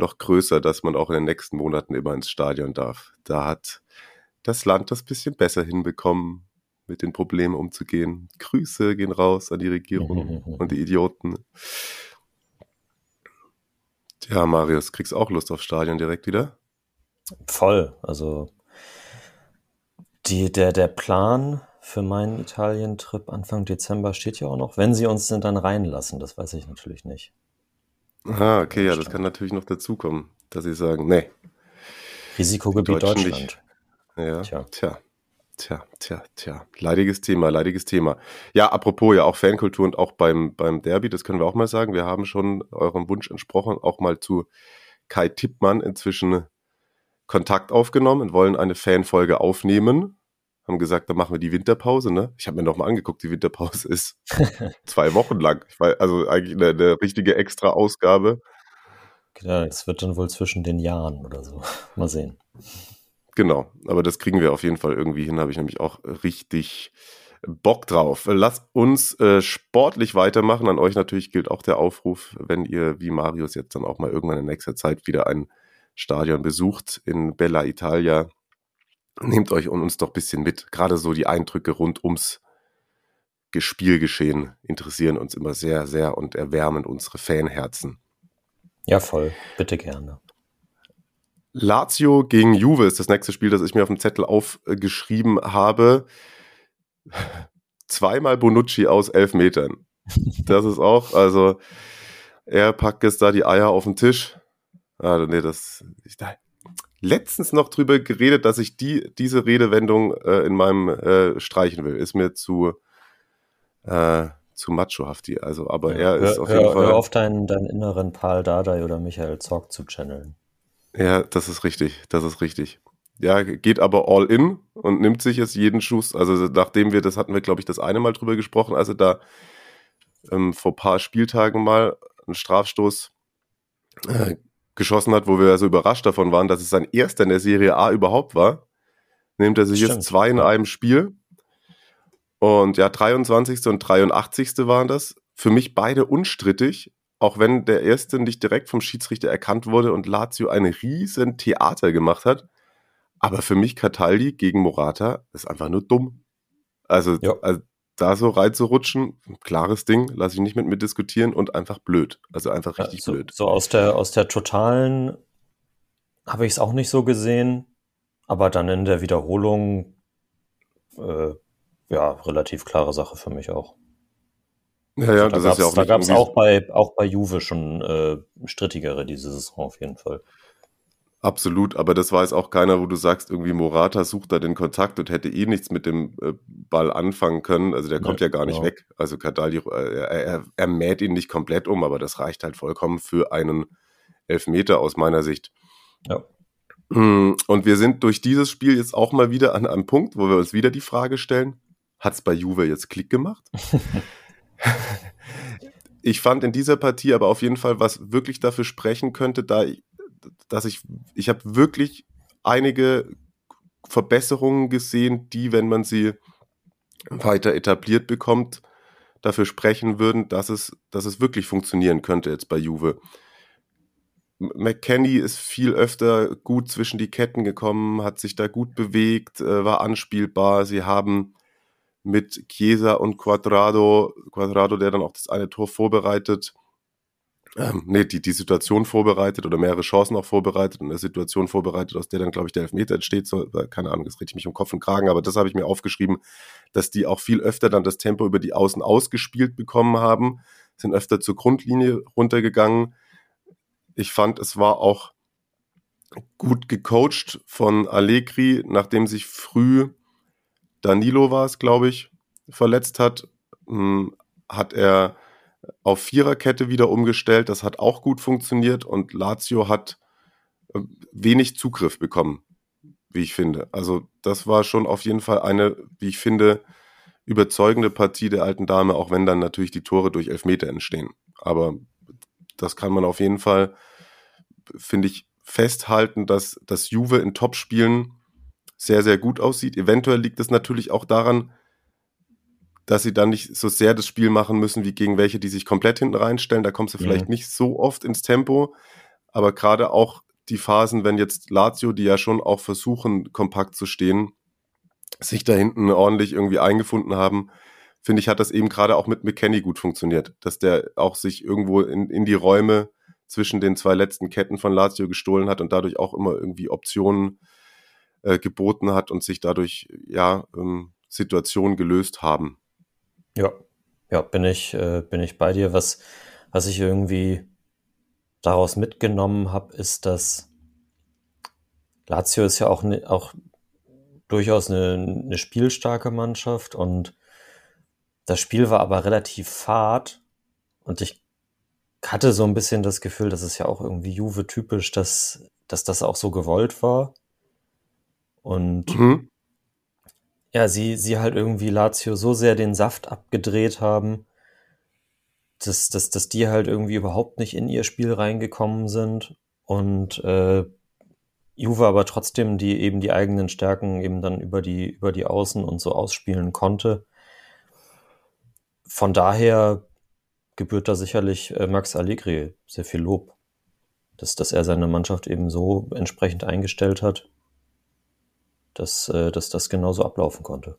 noch größer, dass man auch in den nächsten Monaten immer ins Stadion darf. Da hat das Land das bisschen besser hinbekommen, mit den Problemen umzugehen. Grüße gehen raus an die Regierung *laughs* und die Idioten. Ja, Marius, kriegst auch Lust auf Stadion direkt wieder? Voll. Also die, der, der Plan für meinen Italien-Trip Anfang Dezember steht ja auch noch. Wenn sie uns denn dann reinlassen, das weiß ich natürlich nicht. Ah, okay, ja, das kann natürlich noch dazukommen, dass sie sagen, nee. Risikogebiet Deutschland. Nicht. Ja, tja. tja. Tja, tja, tja. Leidiges Thema, leidiges Thema. Ja, apropos ja auch Fankultur und auch beim, beim Derby, das können wir auch mal sagen. Wir haben schon eurem Wunsch entsprochen, auch mal zu Kai Tippmann inzwischen Kontakt aufgenommen und wollen eine Fanfolge aufnehmen. Haben gesagt, dann machen wir die Winterpause, ne? Ich habe mir nochmal angeguckt, die Winterpause ist *laughs* zwei Wochen lang. Weiß, also eigentlich eine, eine richtige extra Ausgabe. Ja, es wird dann wohl zwischen den Jahren oder so. *laughs* Mal sehen. Genau, aber das kriegen wir auf jeden Fall irgendwie hin, habe ich nämlich auch richtig Bock drauf. Lasst uns äh, sportlich weitermachen. An euch natürlich gilt auch der Aufruf, wenn ihr wie Marius jetzt dann auch mal irgendwann in nächster Zeit wieder ein Stadion besucht in Bella Italia. Nehmt euch und uns doch ein bisschen mit. Gerade so die Eindrücke rund ums Spielgeschehen interessieren uns immer sehr, sehr und erwärmen unsere Fanherzen. Ja, voll. Bitte gerne. Lazio gegen Juve ist das nächste Spiel, das ich mir auf dem Zettel aufgeschrieben habe. *laughs* Zweimal Bonucci aus elf Metern. Das ist auch, also er packt jetzt da die Eier auf den Tisch. Ah, nee, das. Ich, letztens noch drüber geredet, dass ich die, diese Redewendung äh, in meinem äh, streichen will. Ist mir zu, äh, zu machohaft. Also, aber er ist hör, auf jeden hör, Fall. Hör auf deinen, deinen inneren Paul Dardai oder Michael Zorg zu channeln. Ja, das ist richtig, das ist richtig. Ja, geht aber all in und nimmt sich jetzt jeden Schuss. Also nachdem wir, das hatten wir, glaube ich, das eine Mal drüber gesprochen, also da ähm, vor paar Spieltagen mal einen Strafstoß äh, geschossen hat, wo wir so überrascht davon waren, dass es sein erster in der Serie A überhaupt war, nimmt er sich Stimmt. jetzt zwei in einem Spiel. Und ja, 23. und 83. waren das. Für mich beide unstrittig auch wenn der erste nicht direkt vom Schiedsrichter erkannt wurde und Lazio ein riesen Theater gemacht hat. Aber für mich Cataldi gegen Morata ist einfach nur dumm. Also, also da so reinzurutschen, klares Ding, lasse ich nicht mit mir diskutieren und einfach blöd. Also einfach richtig ja, so, blöd. So aus der, aus der totalen habe ich es auch nicht so gesehen, aber dann in der Wiederholung äh, ja, relativ klare Sache für mich auch. Ja, ja, also da das ist ja auch Da gab es auch bei, auch bei Juve schon äh, strittigere diese Saison auf jeden Fall. Absolut, aber das weiß auch keiner, wo du sagst, irgendwie Morata sucht da den Kontakt und hätte eh nichts mit dem äh, Ball anfangen können. Also der kommt ja, gar nicht genau. weg. Also Kadali, äh, er, er, mäht ihn nicht komplett um, aber das reicht halt vollkommen für einen Elfmeter aus meiner Sicht. Ja. Hm, und wir sind durch dieses Spiel jetzt auch mal wieder an einem Punkt, wo wir uns wieder die Frage stellen, hat es bei Juve jetzt Klick gemacht? *laughs* ich fand in dieser Partie aber auf jeden Fall, was wirklich dafür sprechen könnte, da ich, dass ich, ich habe wirklich einige Verbesserungen gesehen, die, wenn man sie weiter etabliert bekommt, dafür sprechen würden, dass es, dass es wirklich funktionieren könnte jetzt bei Juve. McKenny ist viel öfter gut zwischen die Ketten gekommen, hat sich da gut bewegt, äh, war anspielbar. Sie haben mit Chiesa und Quadrado, Quadrado, der dann auch das eine Tor vorbereitet, ähm, nee, die, die Situation vorbereitet oder mehrere Chancen auch vorbereitet und eine Situation vorbereitet, aus der dann, glaube ich, der Elfmeter entsteht. So, keine Ahnung, das rede ich mich um Kopf und Kragen, aber das habe ich mir aufgeschrieben, dass die auch viel öfter dann das Tempo über die Außen ausgespielt bekommen haben, sind öfter zur Grundlinie runtergegangen. Ich fand, es war auch gut gecoacht von Allegri, nachdem sich früh Danilo war es, glaube ich, verletzt hat, hm, hat er auf Viererkette wieder umgestellt. Das hat auch gut funktioniert und Lazio hat äh, wenig Zugriff bekommen. wie ich finde. Also das war schon auf jeden Fall eine, wie ich finde, überzeugende Partie der alten Dame, auch wenn dann natürlich die Tore durch Elfmeter entstehen. Aber das kann man auf jeden Fall, finde ich, festhalten, dass das Juve in Topspielen sehr, sehr gut aussieht. Eventuell liegt es natürlich auch daran, dass sie dann nicht so sehr das Spiel machen müssen wie gegen welche, die sich komplett hinten reinstellen. Da kommst du vielleicht mhm. nicht so oft ins Tempo. Aber gerade auch die Phasen, wenn jetzt Lazio, die ja schon auch versuchen, kompakt zu stehen, sich da hinten ordentlich irgendwie eingefunden haben, finde ich, hat das eben gerade auch mit McKenny gut funktioniert, dass der auch sich irgendwo in, in die Räume zwischen den zwei letzten Ketten von Lazio gestohlen hat und dadurch auch immer irgendwie Optionen äh, geboten hat und sich dadurch ja ähm, Situationen gelöst haben. Ja, ja, bin ich, äh, bin ich bei dir. Was, was ich irgendwie daraus mitgenommen habe, ist, dass Lazio ist ja auch, ne, auch durchaus eine, eine spielstarke Mannschaft und das Spiel war aber relativ fad und ich hatte so ein bisschen das Gefühl, dass es ja auch irgendwie Juve-typisch, dass, dass das auch so gewollt war. Und mhm. Ja, sie, sie halt irgendwie Lazio so sehr den Saft abgedreht haben, dass, dass, dass die halt irgendwie überhaupt nicht in ihr Spiel reingekommen sind und äh, Juve aber trotzdem die eben die eigenen Stärken eben dann über die über die Außen und so ausspielen konnte. Von daher gebührt da sicherlich äh, Max Allegri sehr viel Lob, dass, dass er seine Mannschaft eben so entsprechend eingestellt hat, dass, äh, dass das genauso ablaufen konnte.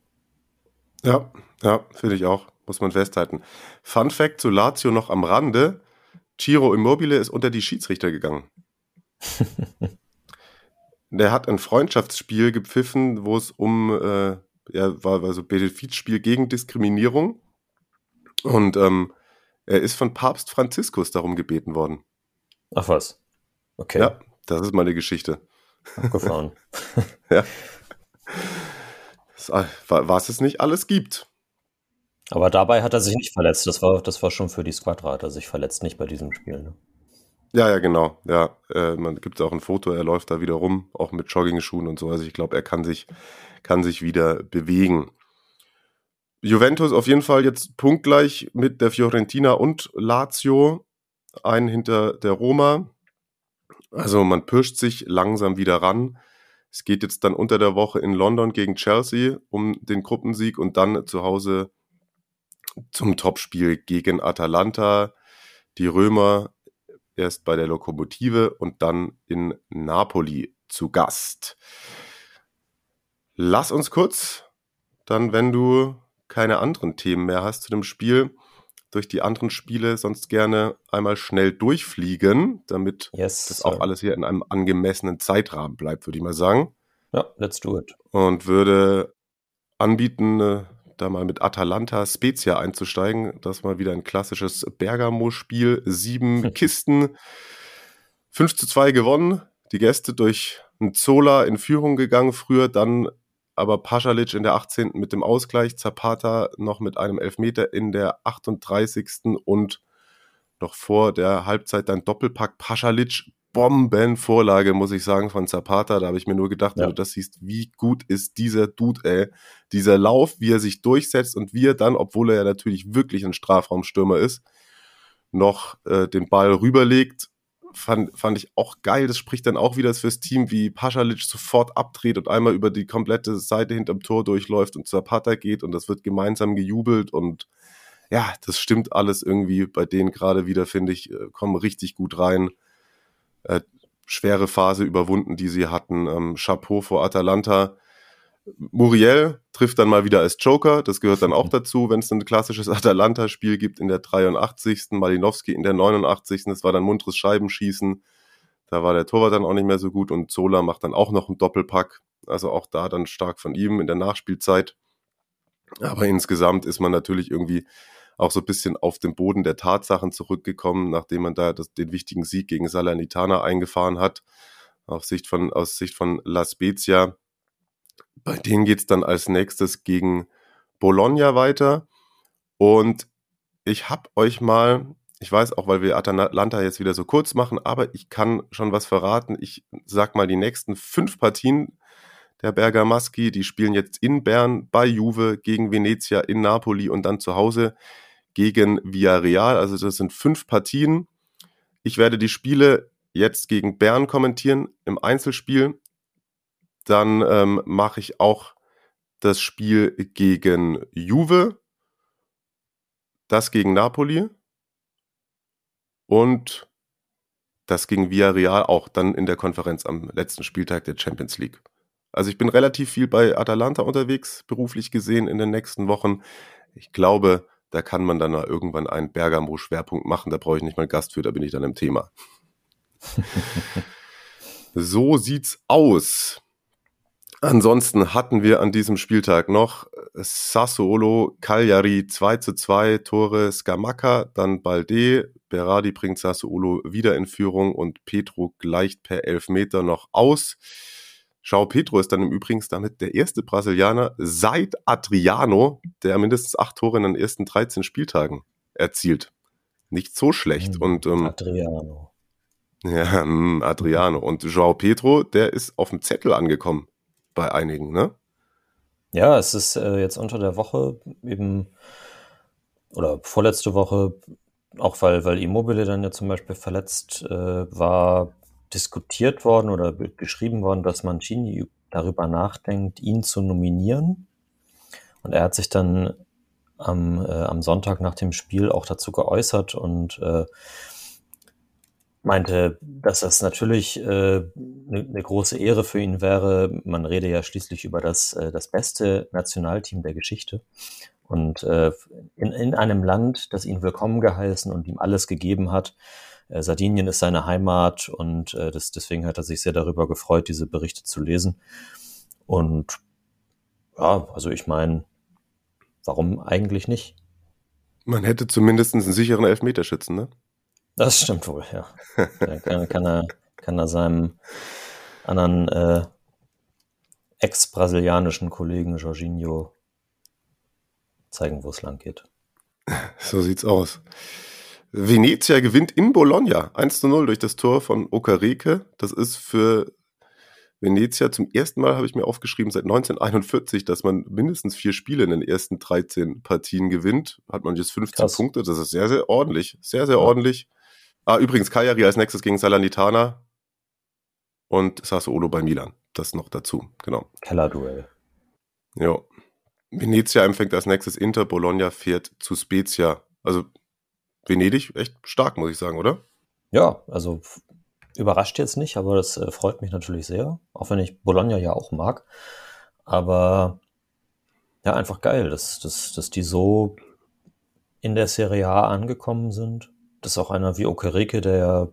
Ja, ja, finde ich auch muss man festhalten. Fun Fact zu Lazio noch am Rande: Ciro Immobile ist unter die Schiedsrichter gegangen. *laughs* Der hat ein Freundschaftsspiel gepfiffen, wo es um, äh, ja, war, so Benefizspiel gegen Diskriminierung. Und ähm, er ist von Papst Franziskus darum gebeten worden. Ach was. Okay. Ja, das ist meine Geschichte. Abgefahren. *laughs* ja. Was es nicht alles gibt. Aber dabei hat er sich nicht verletzt. Das war, das war schon für die Squadra, hat er sich verletzt, nicht bei diesem Spiel. Ne? Ja, ja, genau. Ja, äh, man gibt auch ein Foto, er läuft da wieder rum, auch mit Jogging-Schuhen und so. Also ich glaube, er kann sich, kann sich wieder bewegen. Juventus auf jeden Fall jetzt punktgleich mit der Fiorentina und Lazio, ein hinter der Roma. Also man pirscht sich langsam wieder ran. Es geht jetzt dann unter der Woche in London gegen Chelsea um den Gruppensieg und dann zu Hause zum Topspiel gegen Atalanta. Die Römer erst bei der Lokomotive und dann in Napoli zu Gast. Lass uns kurz, dann, wenn du keine anderen Themen mehr hast zu dem Spiel, durch die anderen Spiele sonst gerne einmal schnell durchfliegen, damit yes, das auch alles hier in einem angemessenen Zeitrahmen bleibt, würde ich mal sagen. Ja, let's do it. Und würde anbieten, da mal mit Atalanta Spezia einzusteigen. Das mal wieder ein klassisches Bergamo-Spiel. Sieben *laughs* Kisten, 5 zu 2 gewonnen. Die Gäste durch ein Zola in Führung gegangen früher, dann aber Paschalic in der 18. mit dem Ausgleich, Zapata noch mit einem Elfmeter in der 38. und noch vor der Halbzeit dann Doppelpack Paschalic Bombenvorlage, muss ich sagen, von Zapata. Da habe ich mir nur gedacht, ja. wenn du das siehst, wie gut ist dieser Dude, ey. Dieser Lauf, wie er sich durchsetzt und wie er dann, obwohl er ja natürlich wirklich ein Strafraumstürmer ist, noch äh, den Ball rüberlegt, fand, fand ich auch geil. Das spricht dann auch wieder fürs Team, wie Paschalic sofort abdreht und einmal über die komplette Seite hinterm Tor durchläuft und Zapata geht und das wird gemeinsam gejubelt und ja, das stimmt alles irgendwie bei denen gerade wieder, finde ich, äh, kommen richtig gut rein äh, schwere Phase überwunden, die sie hatten. Ähm, Chapeau vor Atalanta. Muriel trifft dann mal wieder als Joker, das gehört dann auch dazu, wenn es ein klassisches Atalanta-Spiel gibt in der 83. Malinowski in der 89. Das war dann munteres Scheibenschießen. Da war der Torwart dann auch nicht mehr so gut und Zola macht dann auch noch einen Doppelpack. Also auch da dann stark von ihm in der Nachspielzeit. Aber insgesamt ist man natürlich irgendwie auch so ein bisschen auf den Boden der Tatsachen zurückgekommen, nachdem man da das, den wichtigen Sieg gegen Salernitana eingefahren hat, auf Sicht von, aus Sicht von La Spezia. Bei denen geht es dann als nächstes gegen Bologna weiter. Und ich habe euch mal, ich weiß auch, weil wir Atalanta jetzt wieder so kurz machen, aber ich kann schon was verraten. Ich sag mal die nächsten fünf Partien der Bergamaschi. Die spielen jetzt in Bern bei Juve gegen Venezia in Napoli und dann zu Hause gegen Villarreal. Also das sind fünf Partien. Ich werde die Spiele jetzt gegen Bern kommentieren im Einzelspiel. Dann ähm, mache ich auch das Spiel gegen Juve, das gegen Napoli und das gegen Villarreal auch dann in der Konferenz am letzten Spieltag der Champions League. Also ich bin relativ viel bei Atalanta unterwegs, beruflich gesehen in den nächsten Wochen. Ich glaube, da kann man dann mal irgendwann einen Bergamo-Schwerpunkt machen. Da brauche ich nicht mal einen Gast für, da bin ich dann im Thema. *laughs* so sieht's aus. Ansonsten hatten wir an diesem Spieltag noch Sassuolo, Cagliari 2 zu 2, Tore Scamacca, dann Balde, Berardi bringt Sassuolo wieder in Führung und Petro gleicht per Elfmeter noch aus. Schau Petro ist dann im Übrigen damit der erste Brasilianer seit Adriano, der mindestens acht Tore in den ersten 13 Spieltagen erzielt. Nicht so schlecht. Mhm, und ähm, Adriano. Ja, hm, Adriano. Und Joao Petro, der ist auf dem Zettel angekommen bei einigen, ne? Ja, es ist äh, jetzt unter der Woche eben oder vorletzte Woche, auch weil, weil Immobile dann ja zum Beispiel verletzt äh, war, diskutiert worden oder geschrieben worden, dass Mancini darüber nachdenkt, ihn zu nominieren. Und er hat sich dann am, äh, am Sonntag nach dem Spiel auch dazu geäußert und äh, meinte, dass das natürlich eine äh, ne, ne große Ehre für ihn wäre. Man rede ja schließlich über das, äh, das beste Nationalteam der Geschichte. Und äh, in, in einem Land, das ihn willkommen geheißen und ihm alles gegeben hat. Äh, Sardinien ist seine Heimat und äh, das, deswegen hat er sich sehr darüber gefreut, diese Berichte zu lesen. Und ja, also ich meine, warum eigentlich nicht? Man hätte zumindest einen sicheren Elfmeterschützen, ne? Das stimmt wohl, ja. Da kann, kann, er, kann er seinem anderen äh, ex-brasilianischen Kollegen Jorginho zeigen, wo es lang geht. So sieht's aus. Venezia gewinnt in Bologna 1 zu 0 durch das Tor von Okareke. Das ist für Venezia zum ersten Mal, habe ich mir aufgeschrieben, seit 1941, dass man mindestens vier Spiele in den ersten 13 Partien gewinnt. Hat man jetzt 15 Krass. Punkte. Das ist sehr, sehr ordentlich. Sehr, sehr ja. ordentlich. Ah, übrigens, Cagliari als nächstes gegen Salernitana und Sassuolo bei Milan. Das noch dazu, genau. Kellerduell. Ja. Venezia empfängt als nächstes Inter, Bologna fährt zu Spezia. Also Venedig echt stark, muss ich sagen, oder? Ja, also überrascht jetzt nicht, aber das äh, freut mich natürlich sehr, auch wenn ich Bologna ja auch mag. Aber ja, einfach geil, dass, dass, dass die so in der Serie A angekommen sind das ist auch einer wie Okereke, der ja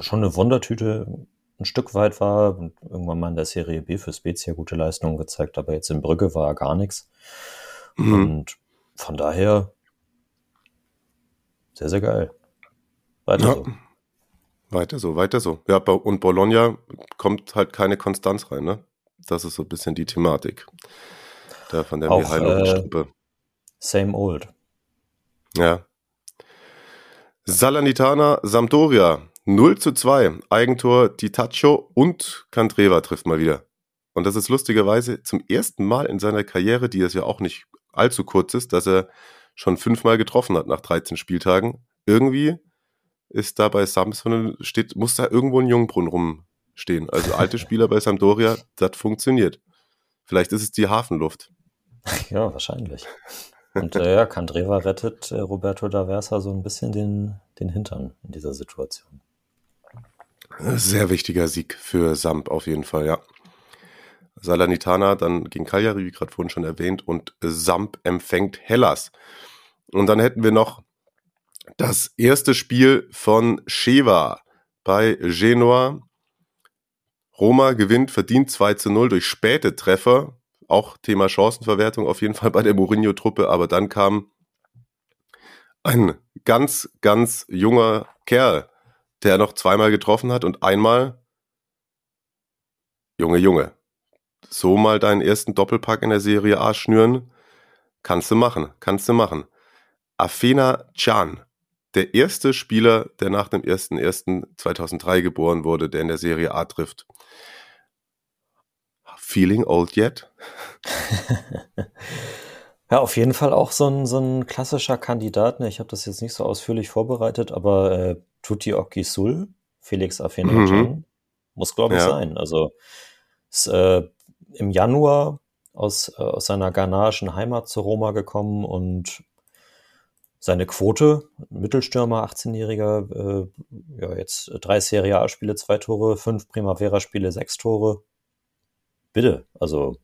schon eine Wundertüte ein Stück weit war und irgendwann mal in der Serie B für Spezia gute Leistungen gezeigt, aber jetzt in Brügge war er gar nichts. Mhm. Und von daher sehr, sehr geil. Weiter ja. so. Weiter so, weiter so. Ja, und Bologna kommt halt keine Konstanz rein, ne? Das ist so ein bisschen die Thematik. Da von der Mihailovic-Truppe. Äh, same old. Ja, Salernitana Sampdoria 0 zu 2. Eigentor Titaccio und Candreva trifft mal wieder. Und das ist lustigerweise zum ersten Mal in seiner Karriere, die es ja auch nicht allzu kurz ist, dass er schon fünfmal getroffen hat nach 13 Spieltagen. Irgendwie ist da bei Samson steht, muss da irgendwo ein Jungbrunnen rumstehen. Also alte Spieler bei Sampdoria, das funktioniert. Vielleicht ist es die Hafenluft. Ja, wahrscheinlich. Und äh, ja, Candreva rettet äh, Roberto D'Aversa so ein bisschen den, den Hintern in dieser Situation. Sehr wichtiger Sieg für Samp auf jeden Fall, ja. Salernitana dann gegen Cagliari, wie gerade vorhin schon erwähnt, und Samp empfängt Hellas. Und dann hätten wir noch das erste Spiel von Sheva bei Genoa. Roma gewinnt verdient 2 zu 0 durch späte Treffer auch Thema Chancenverwertung auf jeden *laughs* Fall bei der Mourinho-Truppe, aber dann kam ein ganz, ganz junger Kerl, der noch zweimal getroffen hat und einmal, Junge, Junge, so mal deinen ersten Doppelpack in der Serie A schnüren, kannst du machen, kannst du machen. Afena Chan, der erste Spieler, der nach dem 1.1.2003 geboren wurde, der in der Serie A trifft. Feeling old yet? *laughs* ja, auf jeden Fall auch so ein, so ein klassischer Kandidat. Ne? Ich habe das jetzt nicht so ausführlich vorbereitet, aber äh, Tuti Okisul, Felix Afenajan, mhm. muss glaube ich ja. sein. Also ist äh, im Januar aus, äh, aus seiner ghanaischen Heimat zu Roma gekommen und seine Quote, Mittelstürmer, 18-Jähriger, äh, ja, jetzt drei Serie A-Spiele, zwei Tore, fünf Primavera-Spiele, sechs Tore. Bitte, also.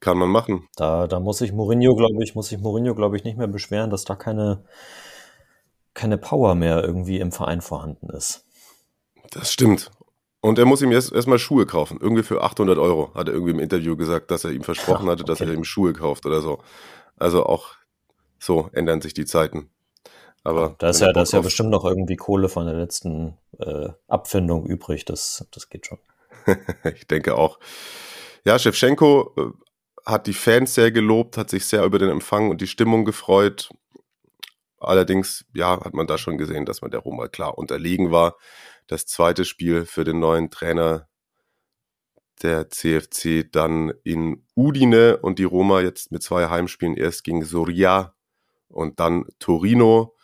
Kann man machen. Da, da muss ich Mourinho, glaube ich, muss sich Mourinho, glaube ich, nicht mehr beschweren, dass da keine, keine Power mehr irgendwie im Verein vorhanden ist. Das stimmt. Und er muss ihm jetzt erstmal Schuhe kaufen. Irgendwie für 800 Euro, hat er irgendwie im Interview gesagt, dass er ihm versprochen hatte, okay. dass er ihm Schuhe kauft oder so. Also auch so ändern sich die Zeiten. Aber da ist ja, da ist ja bestimmt noch irgendwie Kohle von der letzten äh, Abfindung übrig. Das, das geht schon. *laughs* ich denke auch. Ja, Shevchenko äh, hat die Fans sehr gelobt, hat sich sehr über den Empfang und die Stimmung gefreut. Allerdings, ja, hat man da schon gesehen, dass man der Roma klar unterlegen war. Das zweite Spiel für den neuen Trainer der CFC dann in Udine und die Roma jetzt mit zwei Heimspielen erst gegen Soria und dann Torino.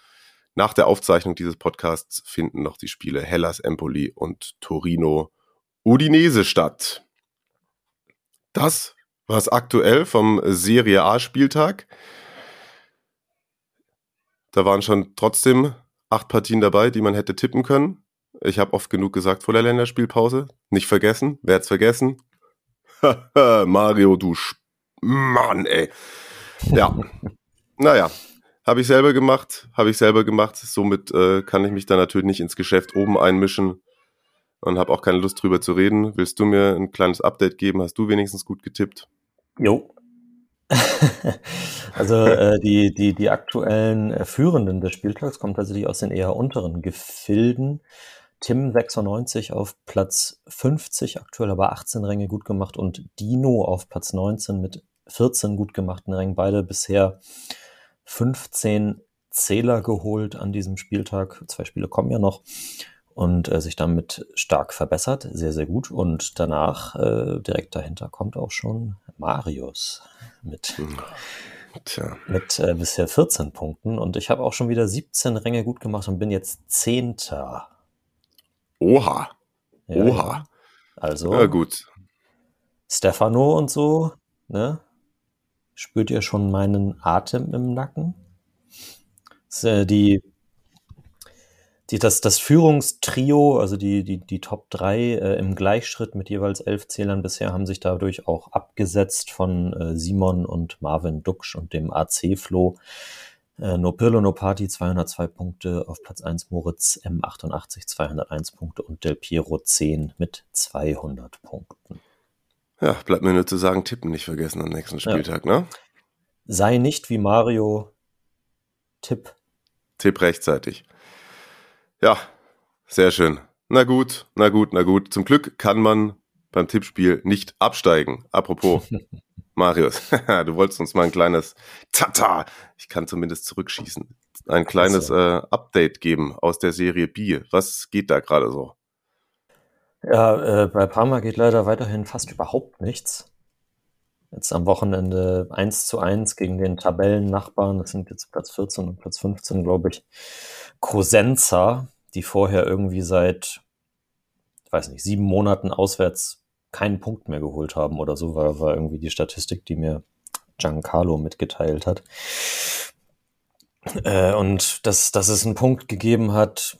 Nach der Aufzeichnung dieses Podcasts finden noch die Spiele Hellas Empoli und Torino Udinese statt. Das war es aktuell vom Serie A Spieltag. Da waren schon trotzdem acht Partien dabei, die man hätte tippen können. Ich habe oft genug gesagt vor der Länderspielpause. Nicht vergessen. Wer hat's vergessen? *laughs* Mario, du Sch Mann, ey. Ja. naja, habe ich selber gemacht, habe ich selber gemacht. Somit äh, kann ich mich da natürlich nicht ins Geschäft oben einmischen und habe auch keine Lust drüber zu reden. Willst du mir ein kleines Update geben? Hast du wenigstens gut getippt? Jo. *laughs* also äh, die, die, die aktuellen äh, Führenden des Spieltags kommen tatsächlich aus den eher unteren Gefilden. Tim 96 auf Platz 50, aktuell aber 18 Ränge gut gemacht und Dino auf Platz 19 mit 14 gut gemachten Rängen. Beide bisher 15 Zähler geholt an diesem Spieltag. Zwei Spiele kommen ja noch und äh, sich damit stark verbessert. Sehr, sehr gut. Und danach, äh, direkt dahinter, kommt auch schon Marius mit, Tja. mit äh, bisher 14 Punkten. Und ich habe auch schon wieder 17 Ränge gut gemacht und bin jetzt Zehnter. Oha. Ja, Oha. Also. Ja, gut. Stefano und so, ne? Spürt ihr schon meinen Atem im Nacken? Äh, die, die, das, das Führungstrio, also die, die, die Top 3 äh, im Gleichschritt mit jeweils elf Zählern bisher, haben sich dadurch auch abgesetzt von äh, Simon und Marvin Duksch und dem AC-Flo. Äh, no Pirlo, no Party 202 Punkte, auf Platz 1 Moritz M88 201 Punkte und Del Piero 10 mit 200 Punkten. Ja, bleibt mir nur zu sagen, tippen nicht vergessen am nächsten Spieltag, ja. ne? Sei nicht wie Mario, tipp. Tipp rechtzeitig. Ja, sehr schön. Na gut, na gut, na gut. Zum Glück kann man beim Tippspiel nicht absteigen. Apropos, *laughs* Marius, *laughs* du wolltest uns mal ein kleines Tata, ich kann zumindest zurückschießen, ein kleines äh, Update geben aus der Serie B. Was geht da gerade so? Ja, äh, bei Parma geht leider weiterhin fast überhaupt nichts. Jetzt am Wochenende 1 zu 1 gegen den Tabellennachbarn, das sind jetzt Platz 14 und Platz 15, glaube ich, Cosenza, die vorher irgendwie seit, ich weiß nicht, sieben Monaten auswärts keinen Punkt mehr geholt haben oder so, war, war irgendwie die Statistik, die mir Giancarlo mitgeteilt hat. Äh, und dass, dass es einen Punkt gegeben hat,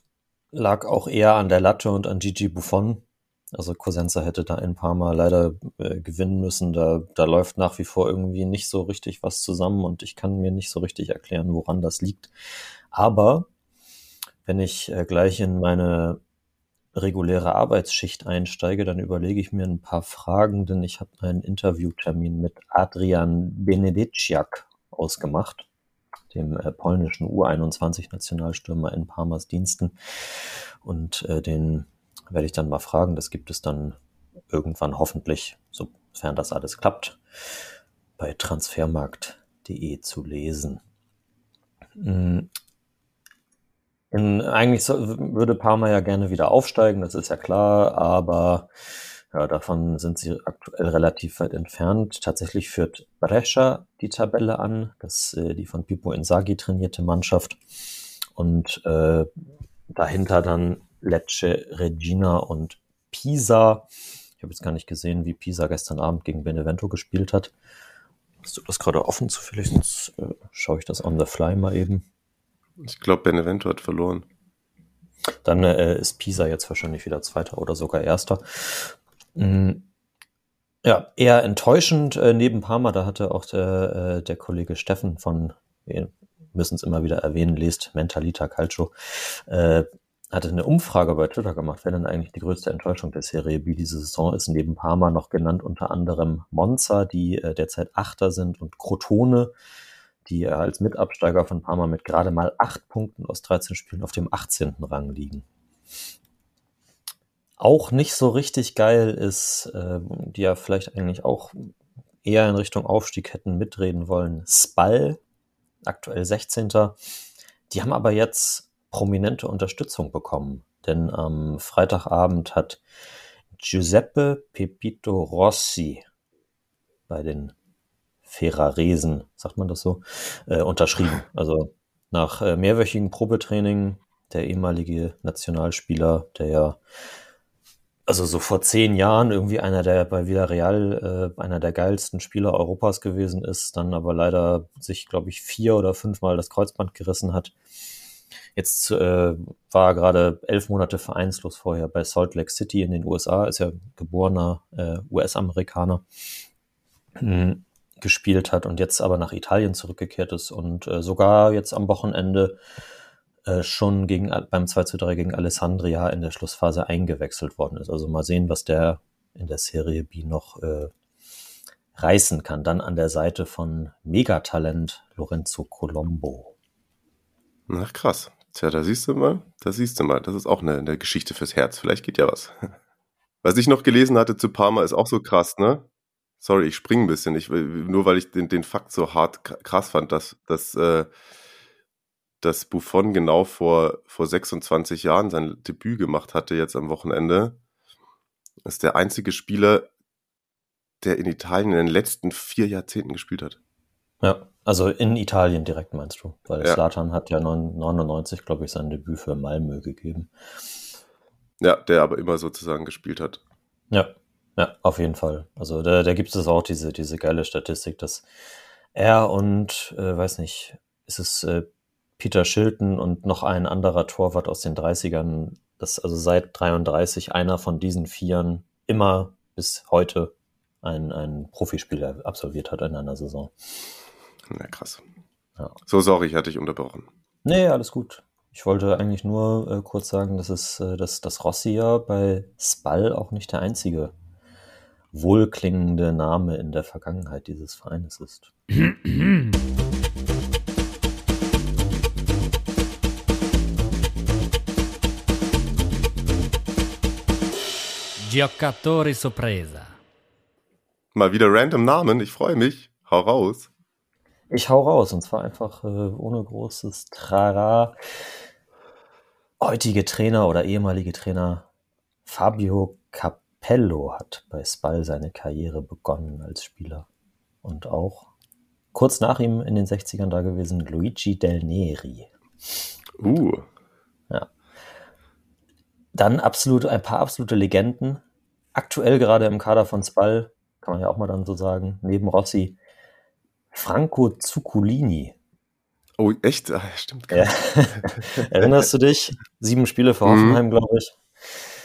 lag auch eher an der Latte und an Gigi Buffon, also Cosenza hätte da ein paar Mal leider äh, gewinnen müssen. Da, da läuft nach wie vor irgendwie nicht so richtig was zusammen und ich kann mir nicht so richtig erklären, woran das liegt. Aber wenn ich äh, gleich in meine reguläre Arbeitsschicht einsteige, dann überlege ich mir ein paar Fragen, denn ich habe einen Interviewtermin mit Adrian Benedicciak ausgemacht, dem äh, polnischen U21-Nationalstürmer in Parmas Diensten und äh, den werde ich dann mal fragen. Das gibt es dann irgendwann hoffentlich, sofern das alles klappt, bei transfermarkt.de zu lesen. Hm. In, eigentlich so, würde Parma ja gerne wieder aufsteigen, das ist ja klar, aber Ja, davon sind sie aktuell relativ weit entfernt. Tatsächlich führt Brescia die Tabelle an, das äh, die von Pippo Inzaghi trainierte Mannschaft. Und äh, dahinter dann Lecce, Regina und Pisa. Ich habe jetzt gar nicht gesehen, wie Pisa gestern Abend gegen Benevento gespielt hat. Hast du das gerade offen zufällig? Sonst äh, schaue ich das on the fly mal eben. Ich glaube, Benevento hat verloren. Dann äh, ist Pisa jetzt wahrscheinlich wieder Zweiter oder sogar Erster. Mhm. Ja, eher enttäuschend äh, neben Parma, da hatte auch der, äh, der Kollege Steffen von, wir müssen es immer wieder erwähnen, lest Mentalita Calcio, äh, hatte eine Umfrage bei Twitter gemacht, wer denn eigentlich die größte Enttäuschung der Serie B diese Saison ist. Neben Parma noch genannt unter anderem Monza, die äh, derzeit Achter sind, und Crotone, die äh, als Mitabsteiger von Parma mit gerade mal acht Punkten aus 13 Spielen auf dem 18. Rang liegen. Auch nicht so richtig geil ist, äh, die ja vielleicht eigentlich auch eher in Richtung Aufstieg hätten mitreden wollen, Spal, aktuell 16. Die haben aber jetzt prominente Unterstützung bekommen, denn am Freitagabend hat Giuseppe Pepito Rossi bei den Ferraresen, sagt man das so, äh, unterschrieben. *laughs* Also nach äh, mehrwöchigen Probetraining der ehemalige Nationalspieler, der ja also so vor zehn Jahren irgendwie einer der bei Villarreal äh, einer der geilsten Spieler Europas gewesen ist, dann aber leider sich, glaube ich, vier oder fünfmal das Kreuzband gerissen hat. Jetzt äh, war er gerade elf Monate vereinslos vorher bei Salt Lake City in den USA, ist ja geborener äh, US-Amerikaner, äh, gespielt hat und jetzt aber nach Italien zurückgekehrt ist und äh, sogar jetzt am Wochenende äh, schon gegen, beim 2 zu 3 gegen Alessandria in der Schlussphase eingewechselt worden ist. Also mal sehen, was der in der Serie B noch äh, reißen kann. Dann an der Seite von Megatalent Lorenzo Colombo. Ach krass. Tja, da siehst du mal, da siehst du mal, das ist auch eine, eine Geschichte fürs Herz. Vielleicht geht ja was. *laughs* Was ich noch gelesen hatte zu Parma ist auch so krass, ne? Sorry, ich springe ein bisschen. Ich, nur weil ich den, den Fakt so hart krass fand, dass, dass äh, dass Buffon genau vor, vor 26 Jahren sein Debüt gemacht hatte, jetzt am Wochenende. Ist der einzige Spieler, der in Italien in den letzten vier Jahrzehnten gespielt hat. Ja, also in Italien direkt meinst du? Weil ja. Slatan hat ja 99, glaube ich, sein Debüt für Malmö gegeben. Ja, der aber immer sozusagen gespielt hat. Ja, ja, auf jeden Fall. Also da, da gibt es auch diese, diese geile Statistik, dass er und, äh, weiß nicht, ist es äh, Peter Shilton und noch ein anderer Torwart aus den 30ern, das also seit 33 einer von diesen Vieren immer bis heute ein, ein Profispiel absolviert hat in einer Saison. Na krass. Ja. So, sorry, ich hatte dich unterbrochen. Nee, alles gut. Ich wollte eigentlich nur äh, kurz sagen, dass es, äh, dass das Rossi ja bei Spall auch nicht der einzige wohlklingende Name in der Vergangenheit dieses Vereines ist. Giocatori Sorpresa. Mal wieder random Namen, ich freue mich. Hau raus. Ich hau raus und zwar einfach äh, ohne großes Trara. Heutige Trainer oder ehemalige Trainer Fabio Capello hat bei Spal seine Karriere begonnen als Spieler. Und auch kurz nach ihm in den 60ern da gewesen Luigi Del Neri. Uh. Ja. Dann absolut, ein paar absolute Legenden aktuell gerade im Kader von Spal, kann man ja auch mal dann so sagen, neben Rossi, Franco Zuccolini. Oh, echt? Ah, stimmt. Ja. *laughs* Erinnerst du dich? Sieben Spiele für Hoffenheim, mhm. glaube ich.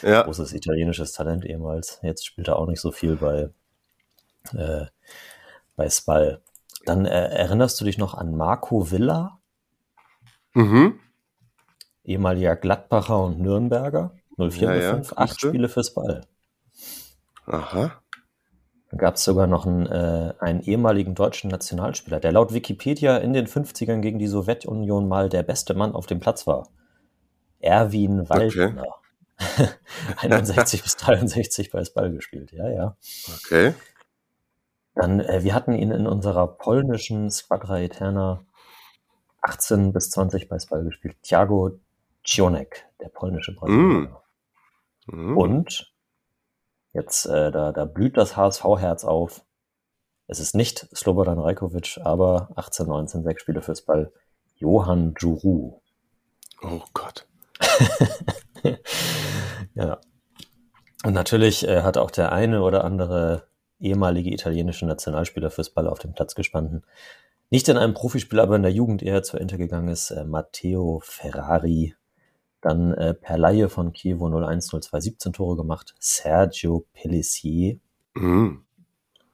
Ja. Großes italienisches Talent ehemals. Jetzt spielt er auch nicht so viel bei, äh, bei Spal. Dann äh, erinnerst du dich noch an Marco Villa? Mhm. Ehemaliger Gladbacher und Nürnberger. 04 ja, 05, ja, acht Spiele für Spal. Aha. Dann gab es sogar noch einen, äh, einen ehemaligen deutschen Nationalspieler, der laut Wikipedia in den 50ern gegen die Sowjetunion mal der beste Mann auf dem Platz war. Erwin Waldner. *laughs* Okay. 61 bis 63 bei Ball gespielt, ja, ja. Okay. Dann, äh, wir hatten ihn in unserer polnischen Squadra Eterna 18 bis 20 bei Ball gespielt. Thiago Cionek, der polnische Brasilianer. Mm. Mm. Und Jetzt, äh, da, da blüht das HSV-Herz auf. Es ist nicht Slobodan Rajkovic, aber 18, 19, sechs Spiele fürs Ball. Johann Juru. Oh Gott. *laughs* ja. Und natürlich äh, hat auch der eine oder andere ehemalige italienische Nationalspieler fürs Ball auf dem Platz gestanden. Nicht in einem Profispiel, aber in der Jugend eher zur Inter gegangen ist äh, Matteo Ferrari. Dann äh, per Laie von Kievo 0102 17 Tore gemacht. Sergio Pellissier. Mhm.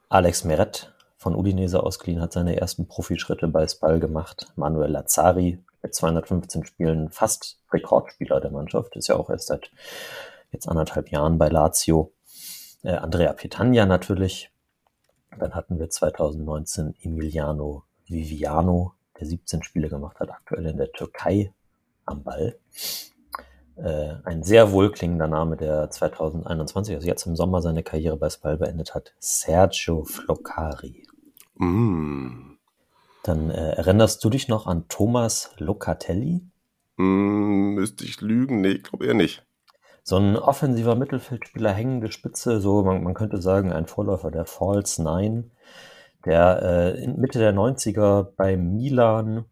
Alex Meret von Udinese ausgeliehen hat seine ersten Profischritte bei Spal gemacht. Manuel Lazzari mit 215 Spielen fast Rekordspieler der Mannschaft. Ist ja auch erst seit jetzt anderthalb Jahren bei Lazio. Äh, Andrea Petagna natürlich. Dann hatten wir 2019 Emiliano Viviano, der 17 Spiele gemacht hat, aktuell in der Türkei am Ball. Äh, ein sehr wohlklingender Name, der 2021, also jetzt im Sommer, seine Karriere bei Spal beendet hat, Sergio Floccari. Mm. Dann äh, erinnerst du dich noch an Thomas Locatelli? Mm, müsste ich lügen? Nee, ich glaube eher nicht. So ein offensiver Mittelfeldspieler, hängende Spitze, so man, man könnte sagen, ein Vorläufer der False Nine, der äh, in Mitte der 90er bei Milan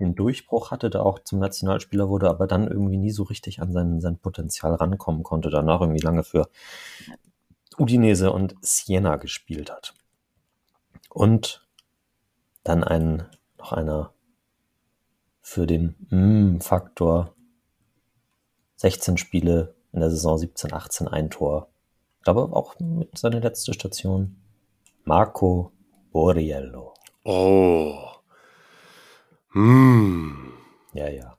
den Durchbruch hatte, da auch zum Nationalspieler wurde, aber dann irgendwie nie so richtig an sein, sein Potenzial rankommen konnte, danach irgendwie lange für Udinese und Siena gespielt hat. Und dann ein, noch einer für den Mm-Faktor 16 Spiele in der Saison 17, 18 ein Tor. Glaube auch mit seiner letzten Station. Marco Borriello. Oh. Hm. Ja, ja.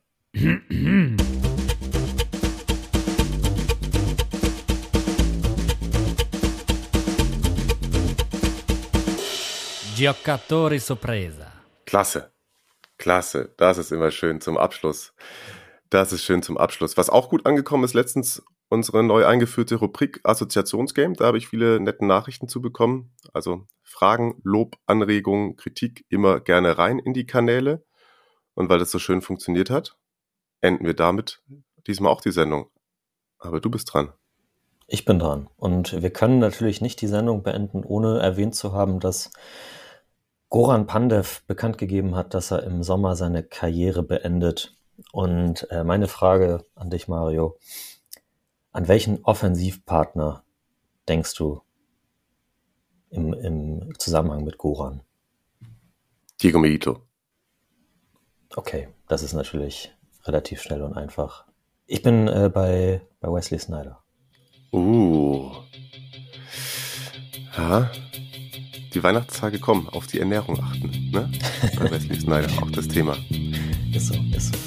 Giocatori sorpresa. Klasse. Klasse. Das ist immer schön zum Abschluss. Das ist schön zum Abschluss. Was auch gut angekommen ist, letztens unsere neu eingeführte Rubrik Assoziationsgame. Da habe ich viele nette Nachrichten zu bekommen. Also Fragen, Lob, Anregungen, Kritik immer gerne rein in die Kanäle. Und weil das so schön funktioniert hat, enden wir damit diesmal auch die Sendung. Aber du bist dran. Ich bin dran. Und wir können natürlich nicht die Sendung beenden, ohne erwähnt zu haben, dass Goran Pandev bekannt gegeben hat, dass er im Sommer seine Karriere beendet. Und äh, meine Frage an dich, Mario, an welchen Offensivpartner denkst du im, im Zusammenhang mit Goran? Diego Milito. Okay, das ist natürlich relativ schnell und einfach. Ich bin äh, bei, bei Wesley Snyder. Uh. Ja. Die Weihnachtstage kommen, auf die Ernährung achten. Ne? Bei *laughs* Wesley Snyder auch das Thema. Ist so, ist so.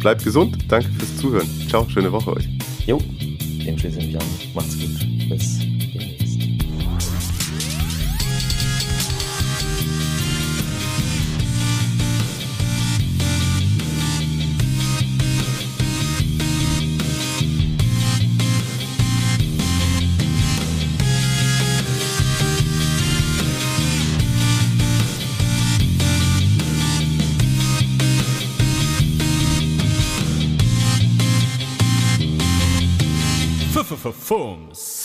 Bleibt gesund, danke fürs Zuhören. Ciao, schöne Woche euch. Jo, dem schließe ich mich an. Macht's gut. Bis forms.